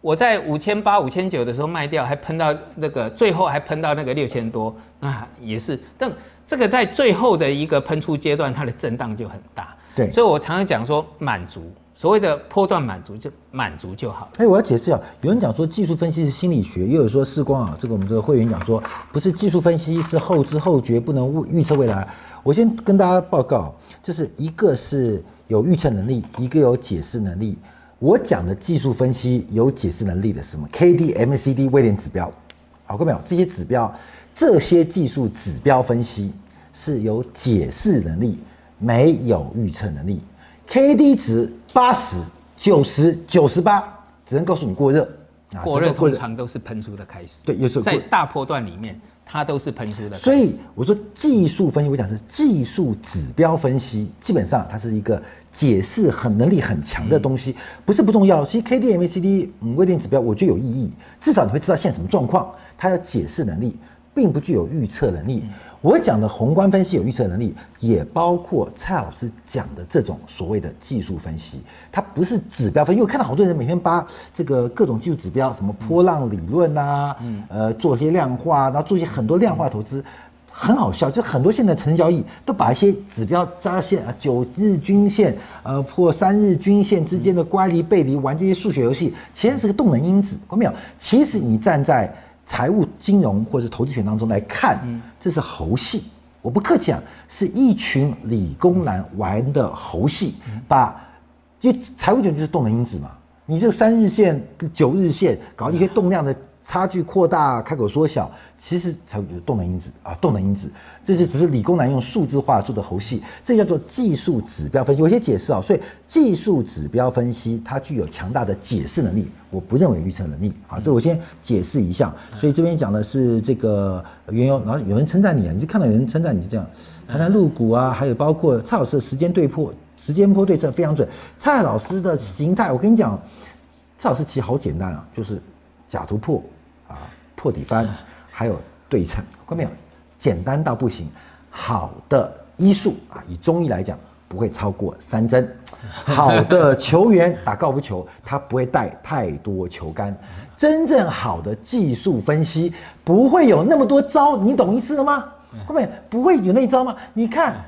B: 我在五千八、五千九的时候卖掉，还喷到那个最后还喷到那个六千多，那也是。但这个在最后的一个喷出阶段，它的震荡就很大。
A: 对
B: 所以我常常讲说满足，所谓的波段满足就满足就好了。
A: 哎，我要解释啊，有人讲说技术分析是心理学，又有说视光啊，这个我们这个会员讲说不是技术分析是后知后觉，不能预测未来。我先跟大家报告，就是一个是有预测能力，一个有解释能力。我讲的技术分析有解释能力的是什么？K D MACD 威廉指标，好过没有？这些指标，这些技术指标分析是有解释能力，没有预测能力。K D 值八十、九十、九十八，只能告诉你过热啊
B: 过热通常都是喷出的开始，
A: 对有时候
B: 在大波段里面，它都是喷出的。
A: 所以我说技术分析，我讲是技术指标分析，基本上它是一个解释很能力很强的东西，不是不重要。其实 K D M A C D 嗯微点指标，我觉得有意义，至少你会知道现在什么状况，它有解释能力，并不具有预测能力。我讲的宏观分析有预测能力，也包括蔡老师讲的这种所谓的技术分析，它不是指标分。因为我看到好多人每天扒这个各种技术指标，什么波浪理论啊，呃，做一些量化，然后做一些很多量化投资。很好笑，就很多现在成交易都把一些指标扎线啊，九日均线，呃，破三日均线之间的乖离背离，玩这些数学游戏，其实是个动能因子，看到没有？其实你站在财务金融或者投资学当中来看，这是猴戏。我不客气啊，是一群理工男玩的猴戏，把因为财务卷就是动能因子嘛，你这个三日线、九日线搞一些动量的差距扩大、开口缩小，其实才有动能因子啊，动能因子，这就只是理工男用数字化做的猴戏，这叫做技术指标分析。有些解释啊，所以技术指标分析它具有强大的解释能力，我不认为预测能力。好，这我先解释一下。所以这边讲的是这个原油，然后有人称赞你啊，你是看到有人称赞你就这样，谈谈入股啊，还有包括蔡老师的时间对破。时间波对称非常准，蔡老师的形态，我跟你讲，蔡老师其实好简单啊，就是假突破，破底翻，还有对称，看没有？简单到不行。好的医术啊，以中医来讲，不会超过三针。好的球员打高尔夫球，他不会带太多球杆。真正好的技术分析，不会有那么多招，你懂意思了吗？看到没有？不会有那一招吗？你看。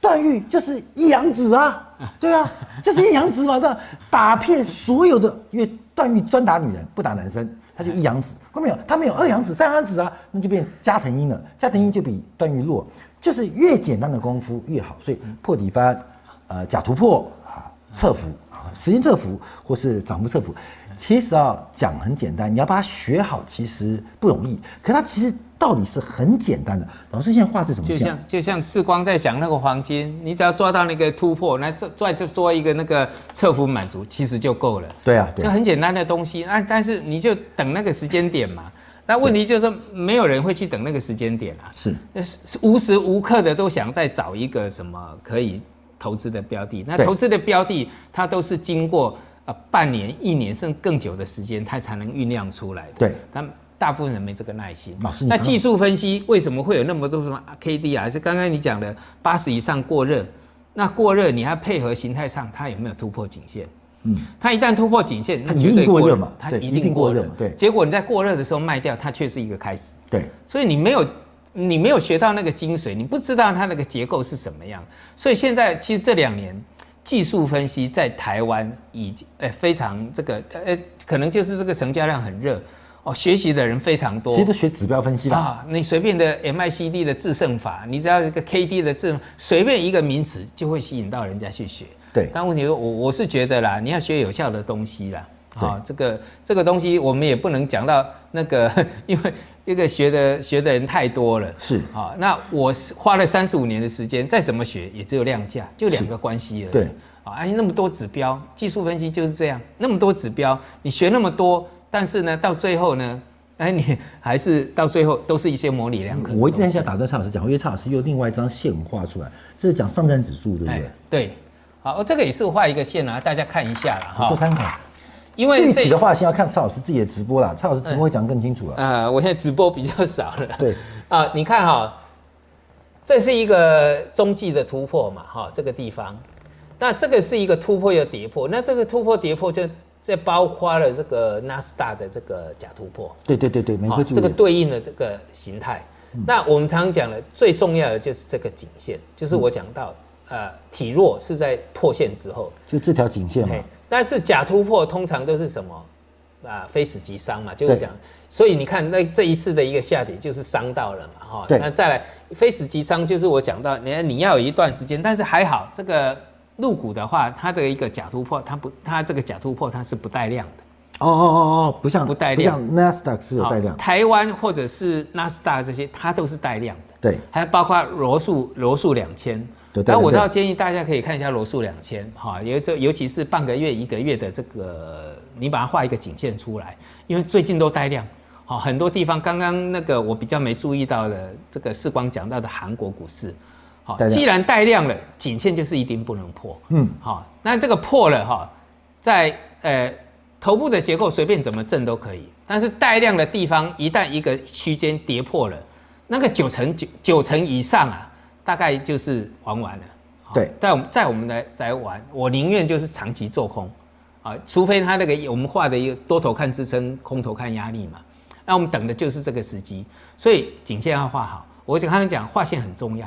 A: 段誉就是一阳指啊，对啊，就是一阳指嘛，对吧？打遍所有的，因为段誉专打女人，不打男生，他就一阳指，看到没有？他没有二阳指、三阳指啊，那就变加藤鹰了。加藤鹰就比段誉弱，就是越简单的功夫越好。所以破底翻，呃，假突破啊，侧伏啊，时间侧伏或是掌幅侧伏，其实啊讲很简单，你要把它学好其实不容易，可它其实。道理是很简单的，老师现在画这什么
B: 就像就像世光在讲那个黄金，你只要抓到那个突破，那这再就做一个那个侧幅满足，其实就够了。
A: 对啊，对
B: 就很简单的东西。那但是你就等那个时间点嘛。那问题就是说，没有人会去等那个时间点啊。
A: 是，
B: 是无时无刻的都想再找一个什么可以投资的标的。那投资的标的，它都是经过呃半年、一年甚至更久的时间，它才能酝酿出来的。
A: 对，
B: 但。大部分人没这个耐心。
A: 老师，
B: 那技术分析为什么会有那么多什么 K D 啊？还是刚刚你讲的八十以上过热？那过热你还配合形态上，它有没有突破颈线？嗯，它一旦突破颈线，
A: 它一定过热嘛
B: 它
A: 一
B: 一定过热。
A: 对
B: 结果你在过热的时候卖掉，它却是一个开始。
A: 对，
B: 所以你没有你没有学到那个精髓，你不知道它那个结构是什么样。所以现在其实这两年技术分析在台湾已经呃非常这个呃可能就是这个成交量很热哦，学习的人非常多。
A: 其实都学指标分析啦。
B: 啊，你随便的 MICD 的制胜法，你只要这个 KD 的制，随便一个名词就会吸引到人家去学。
A: 对，
B: 但问题是我我是觉得啦，你要学有效的东西啦。
A: 对
B: 啊，这个这个东西我们也不能讲到那个，(laughs) 因为一个学的学的人太多了。
A: 是，
B: 啊，那我是花了三十五年的时间，再怎么学也只有量价，就两个关系而已。
A: 对，
B: 啊，啊，你那么多指标，技术分析就是这样，那么多指标，你学那么多，但是呢，到最后呢，(laughs) 哎，你还是到最后都是一些模棱两可。
A: 我一直在想打断蔡老师讲，因为蔡老师又另外一张线画出来，这是讲上证指数，对不
B: 哎
A: 对？，
B: 对，好，这个也是画一个线啊，大家看一下啦哈。
A: 做参考。
B: 因为
A: 具
B: 这
A: 体的话，先要看蔡老师自己的直播啦。蔡老师直播会讲更清楚了。
B: 呃，我现在直播比较少了。(laughs)
A: 对，
B: 啊，你看哈，这是一个中继的突破嘛，哈，这个地方，那这个是一个突破又跌破，那这个突破跌破就这包括了这个纳斯达的这个假突破，
A: 对对对对，没
B: 好
A: 会注意。
B: 这个对应的这个形态。那我们常常讲的最重要的就是这个颈线，就是我讲到，呃，体弱是在破线之后，
A: 就这条颈线嘛
B: 嘿，但是假突破通常都是什么啊？非死即伤嘛，就是
A: 对
B: 讲，所以你看那这一次的一个下跌就是伤到了嘛，哈。
A: 对
B: 那再来非死即伤，就是我讲到，你你要有一段时间，但是还好这个入股的话，它的一个假突破，它不，它这个假突破它是不带量的。
A: 哦哦哦哦，不像
B: 不带量
A: 像 NASDAQ 是有带量。
B: 台湾或者是纳斯达这些，它都是带量的。
A: 对，
B: 还包括罗素罗素两千，
A: 对对对
B: 那我倒建议大家可以看一下罗素两千，哈，因为这尤其是半个月、一个月的这个，你把它画一个颈线出来，因为最近都带量，好，很多地方刚刚那个我比较没注意到的，这个世光讲到的韩国股市，既然带量了，颈线就是一定不能破，
A: 嗯，
B: 好，那这个破了哈，在呃头部的结构随便怎么震都可以，但是带量的地方一旦一个区间跌破了，那个九成九九成以上啊，大概就是玩完了。好
A: 对
B: 在我们在我们来来玩，我宁愿就是长期做空，啊，除非它那个我们画的一个多头看支撑，空头看压力嘛，那我们等的就是这个时机，所以颈线要画好。我刚刚讲画线很重要，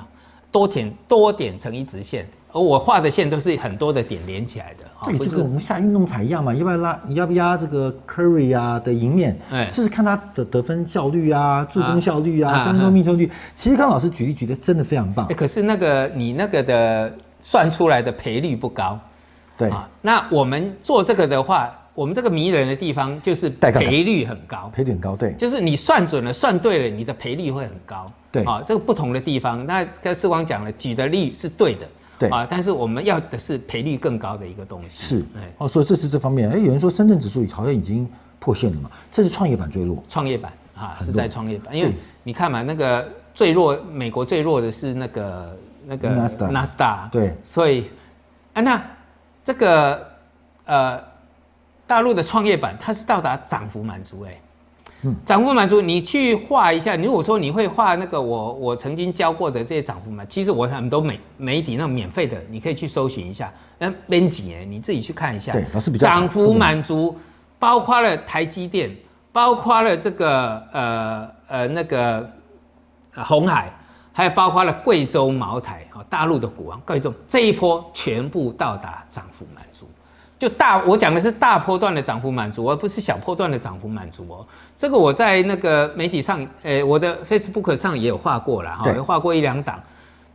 B: 多点多点成一直线，而我画的线都是很多的点连起来的，啊
A: 这个就跟我们下运动彩一样嘛，要不要拉？你要不要压这个 Curry 啊的赢面？
B: 哎
A: 就是看他的得分效率啊、助攻效率啊、
B: 啊
A: 三分命中率。其实刚老师举例举的真的非常棒
B: 欸。可是那个你那个的算出来的赔率不高，
A: 对，
B: 啊，那我们做这个的话，我们这个迷人的地方就是赔率很高，
A: 赔率很高，对，
B: 就是你算准了、算对了，你的赔率会很高。
A: 对。
B: 啊，这个不同的地方，那跟世光讲了，举的例是对的，
A: 对。
B: 啊，但是我们要的是赔率更高的一个东西。
A: 是。
B: 哎，
A: 哦，所以这是这方面。哎，有人说深圳指数好像已经破线了嘛，这是创业板最弱。
B: 创业板啊，
A: 很
B: 是在
A: 弱
B: 创业板，因为你看嘛，那个最弱，美国最弱的是那个那个
A: Nasdaq
B: 纳斯达，
A: 对，
B: 所以啊，那这个呃，大陆的创业板它是到达涨幅满足哎、
A: 嗯
B: 涨幅满足，你去画一下。如果说你会画那个我我曾经教过的这些涨幅满，其实我很多媒媒体那种免费的，你可以去搜寻一下。嗯编辑哎，你自己去看一下。
A: 对老师比较
B: 涨幅满足，包括了台积电，包括了这个呃呃那个呃红海，还有包括了贵州茅台啊，大陆的股王贵州这一波全部到达涨幅满足。就大，我讲的是大波段的涨幅满足，而不是小波段的涨幅满足哦。这个我在那个媒体上，呃，我的 Facebook 上也有画过了哈，有画过一两档。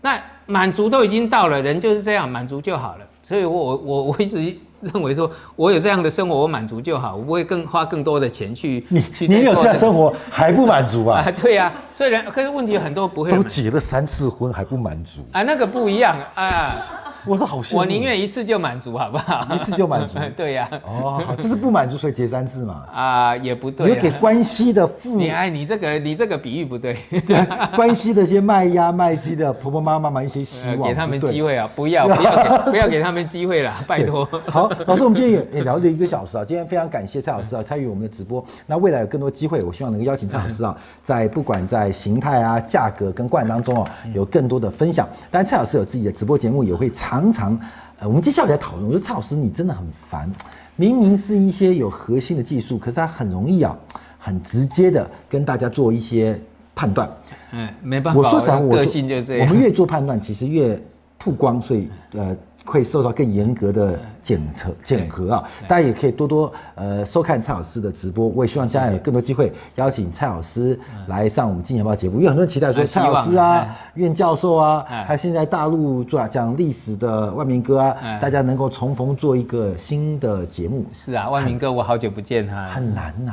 B: 那满足都已经到了，人就是这样，满足就好了。所以我我我我一直认为说，我有这样的生活，我满足就好，我不会更花更多的钱去
A: 你
B: 去
A: 你有
B: 做
A: 这样生活还不满足啊
B: 啊？？对呀、所以人可是问题很多不会
A: 都
B: 满
A: 结了三次婚还不满足，
B: 啊，那个不一样啊，(laughs) (laughs)
A: 我都好羡慕。
B: 我宁愿一次就满足，好不好？
A: 一次就满足 (laughs)
B: 对呀、
A: 哦，这是不满足所以结三次嘛？
B: 啊，也不对
A: 你给关系的父
B: 你哎，你这个你这个比喻不对，(laughs)
A: 关系的一些卖鸭卖鸡的婆婆妈妈们一些希
B: 呃
A: 望，
B: 给他们机会啊！不要不要给不要给他们机会啦，拜托。
A: 好，老师，我们今天也也聊了一个小时啊，今天非常感谢蔡老师啊参与我们的直播。那未来有更多机会，我希望能够邀请蔡老师啊，在不管在形态啊、价格跟观当中啊，有更多的分享。当然，蔡老师有自己的直播节目，也会常常呃，我们接下来在讨论，我说蔡老师你真的很烦，明明是一些有核心的技术，可是他很容易啊，很直接的跟大家做一些判断。
B: 哎，没办法，
A: 我说实话，我
B: 个
A: 做
B: 性就这样。
A: 我们越做判断，其实越曝光，所以呃会受到更严格的检测检核啊。大家也可以多多呃收看蔡老师的直播。我也希望将来有更多机会邀请蔡老师来上我们《金钱报》节目，因为很多人期待说
B: 哎
A: 蔡老师啊
B: 哎、
A: 苑教授啊，
B: 哎。
A: 还有现在大陆做讲历史的万明哥啊
B: 哎，
A: 大家能够重逢做一个新的节目，
B: 是啊，万明哥，我好久不见他。
A: 很难呐、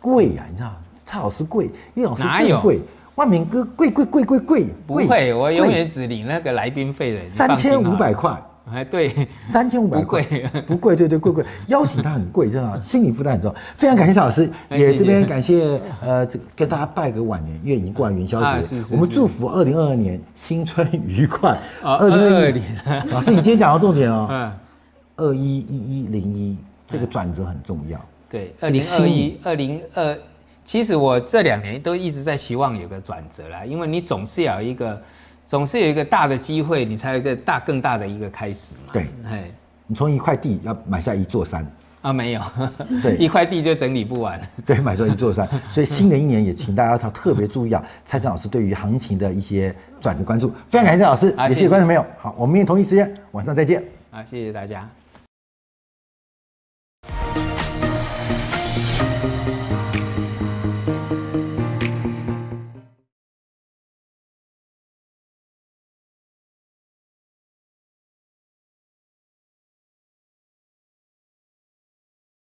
A: 贵呀、你知道，蔡老师贵，岳老师更贵，万明哥贵贵贵贵贵，贵。
B: 不会，我永
A: 贵。
B: 远只领那个来宾费的。
A: 三千五百。块，
B: 哎，对，
A: 三千五百块
B: 不贵，
A: 不贵，对对，贵贵，(laughs) 邀请他很贵，真的啊，心理负担很重。非常感谢邵老师，也这边感谢呃，这个跟大家拜个晚年，因为已经过完元宵节。我们祝福二零二二年新春愉快。
B: 二
A: 零
B: 二二年。(laughs)
A: 老师，你今天讲到重点哦，(laughs)
B: 嗯，
A: 二一一一零一这个转折很重要。
B: 对，二零二一、二零二，其实我这两年都一直在希望有个转折啦，因为你总是要有一个，总是有一个大的机会，你才有一个大更大的一个开始嘛。
A: 对，
B: 哎，
A: 你从一块地要买下一座山，
B: 啊没有，
A: 对 (laughs)
B: 一块地就整理不完。(laughs)
A: 对，买下一座山。所以新的一年也请大家要特别注意啊，蔡晨老师对于行情的一些转折关注。非常感谢老师，也谢谢
B: 好谢谢
A: 观众朋友。好，我们明天同一时间晚上再见。
B: 啊，谢谢大家。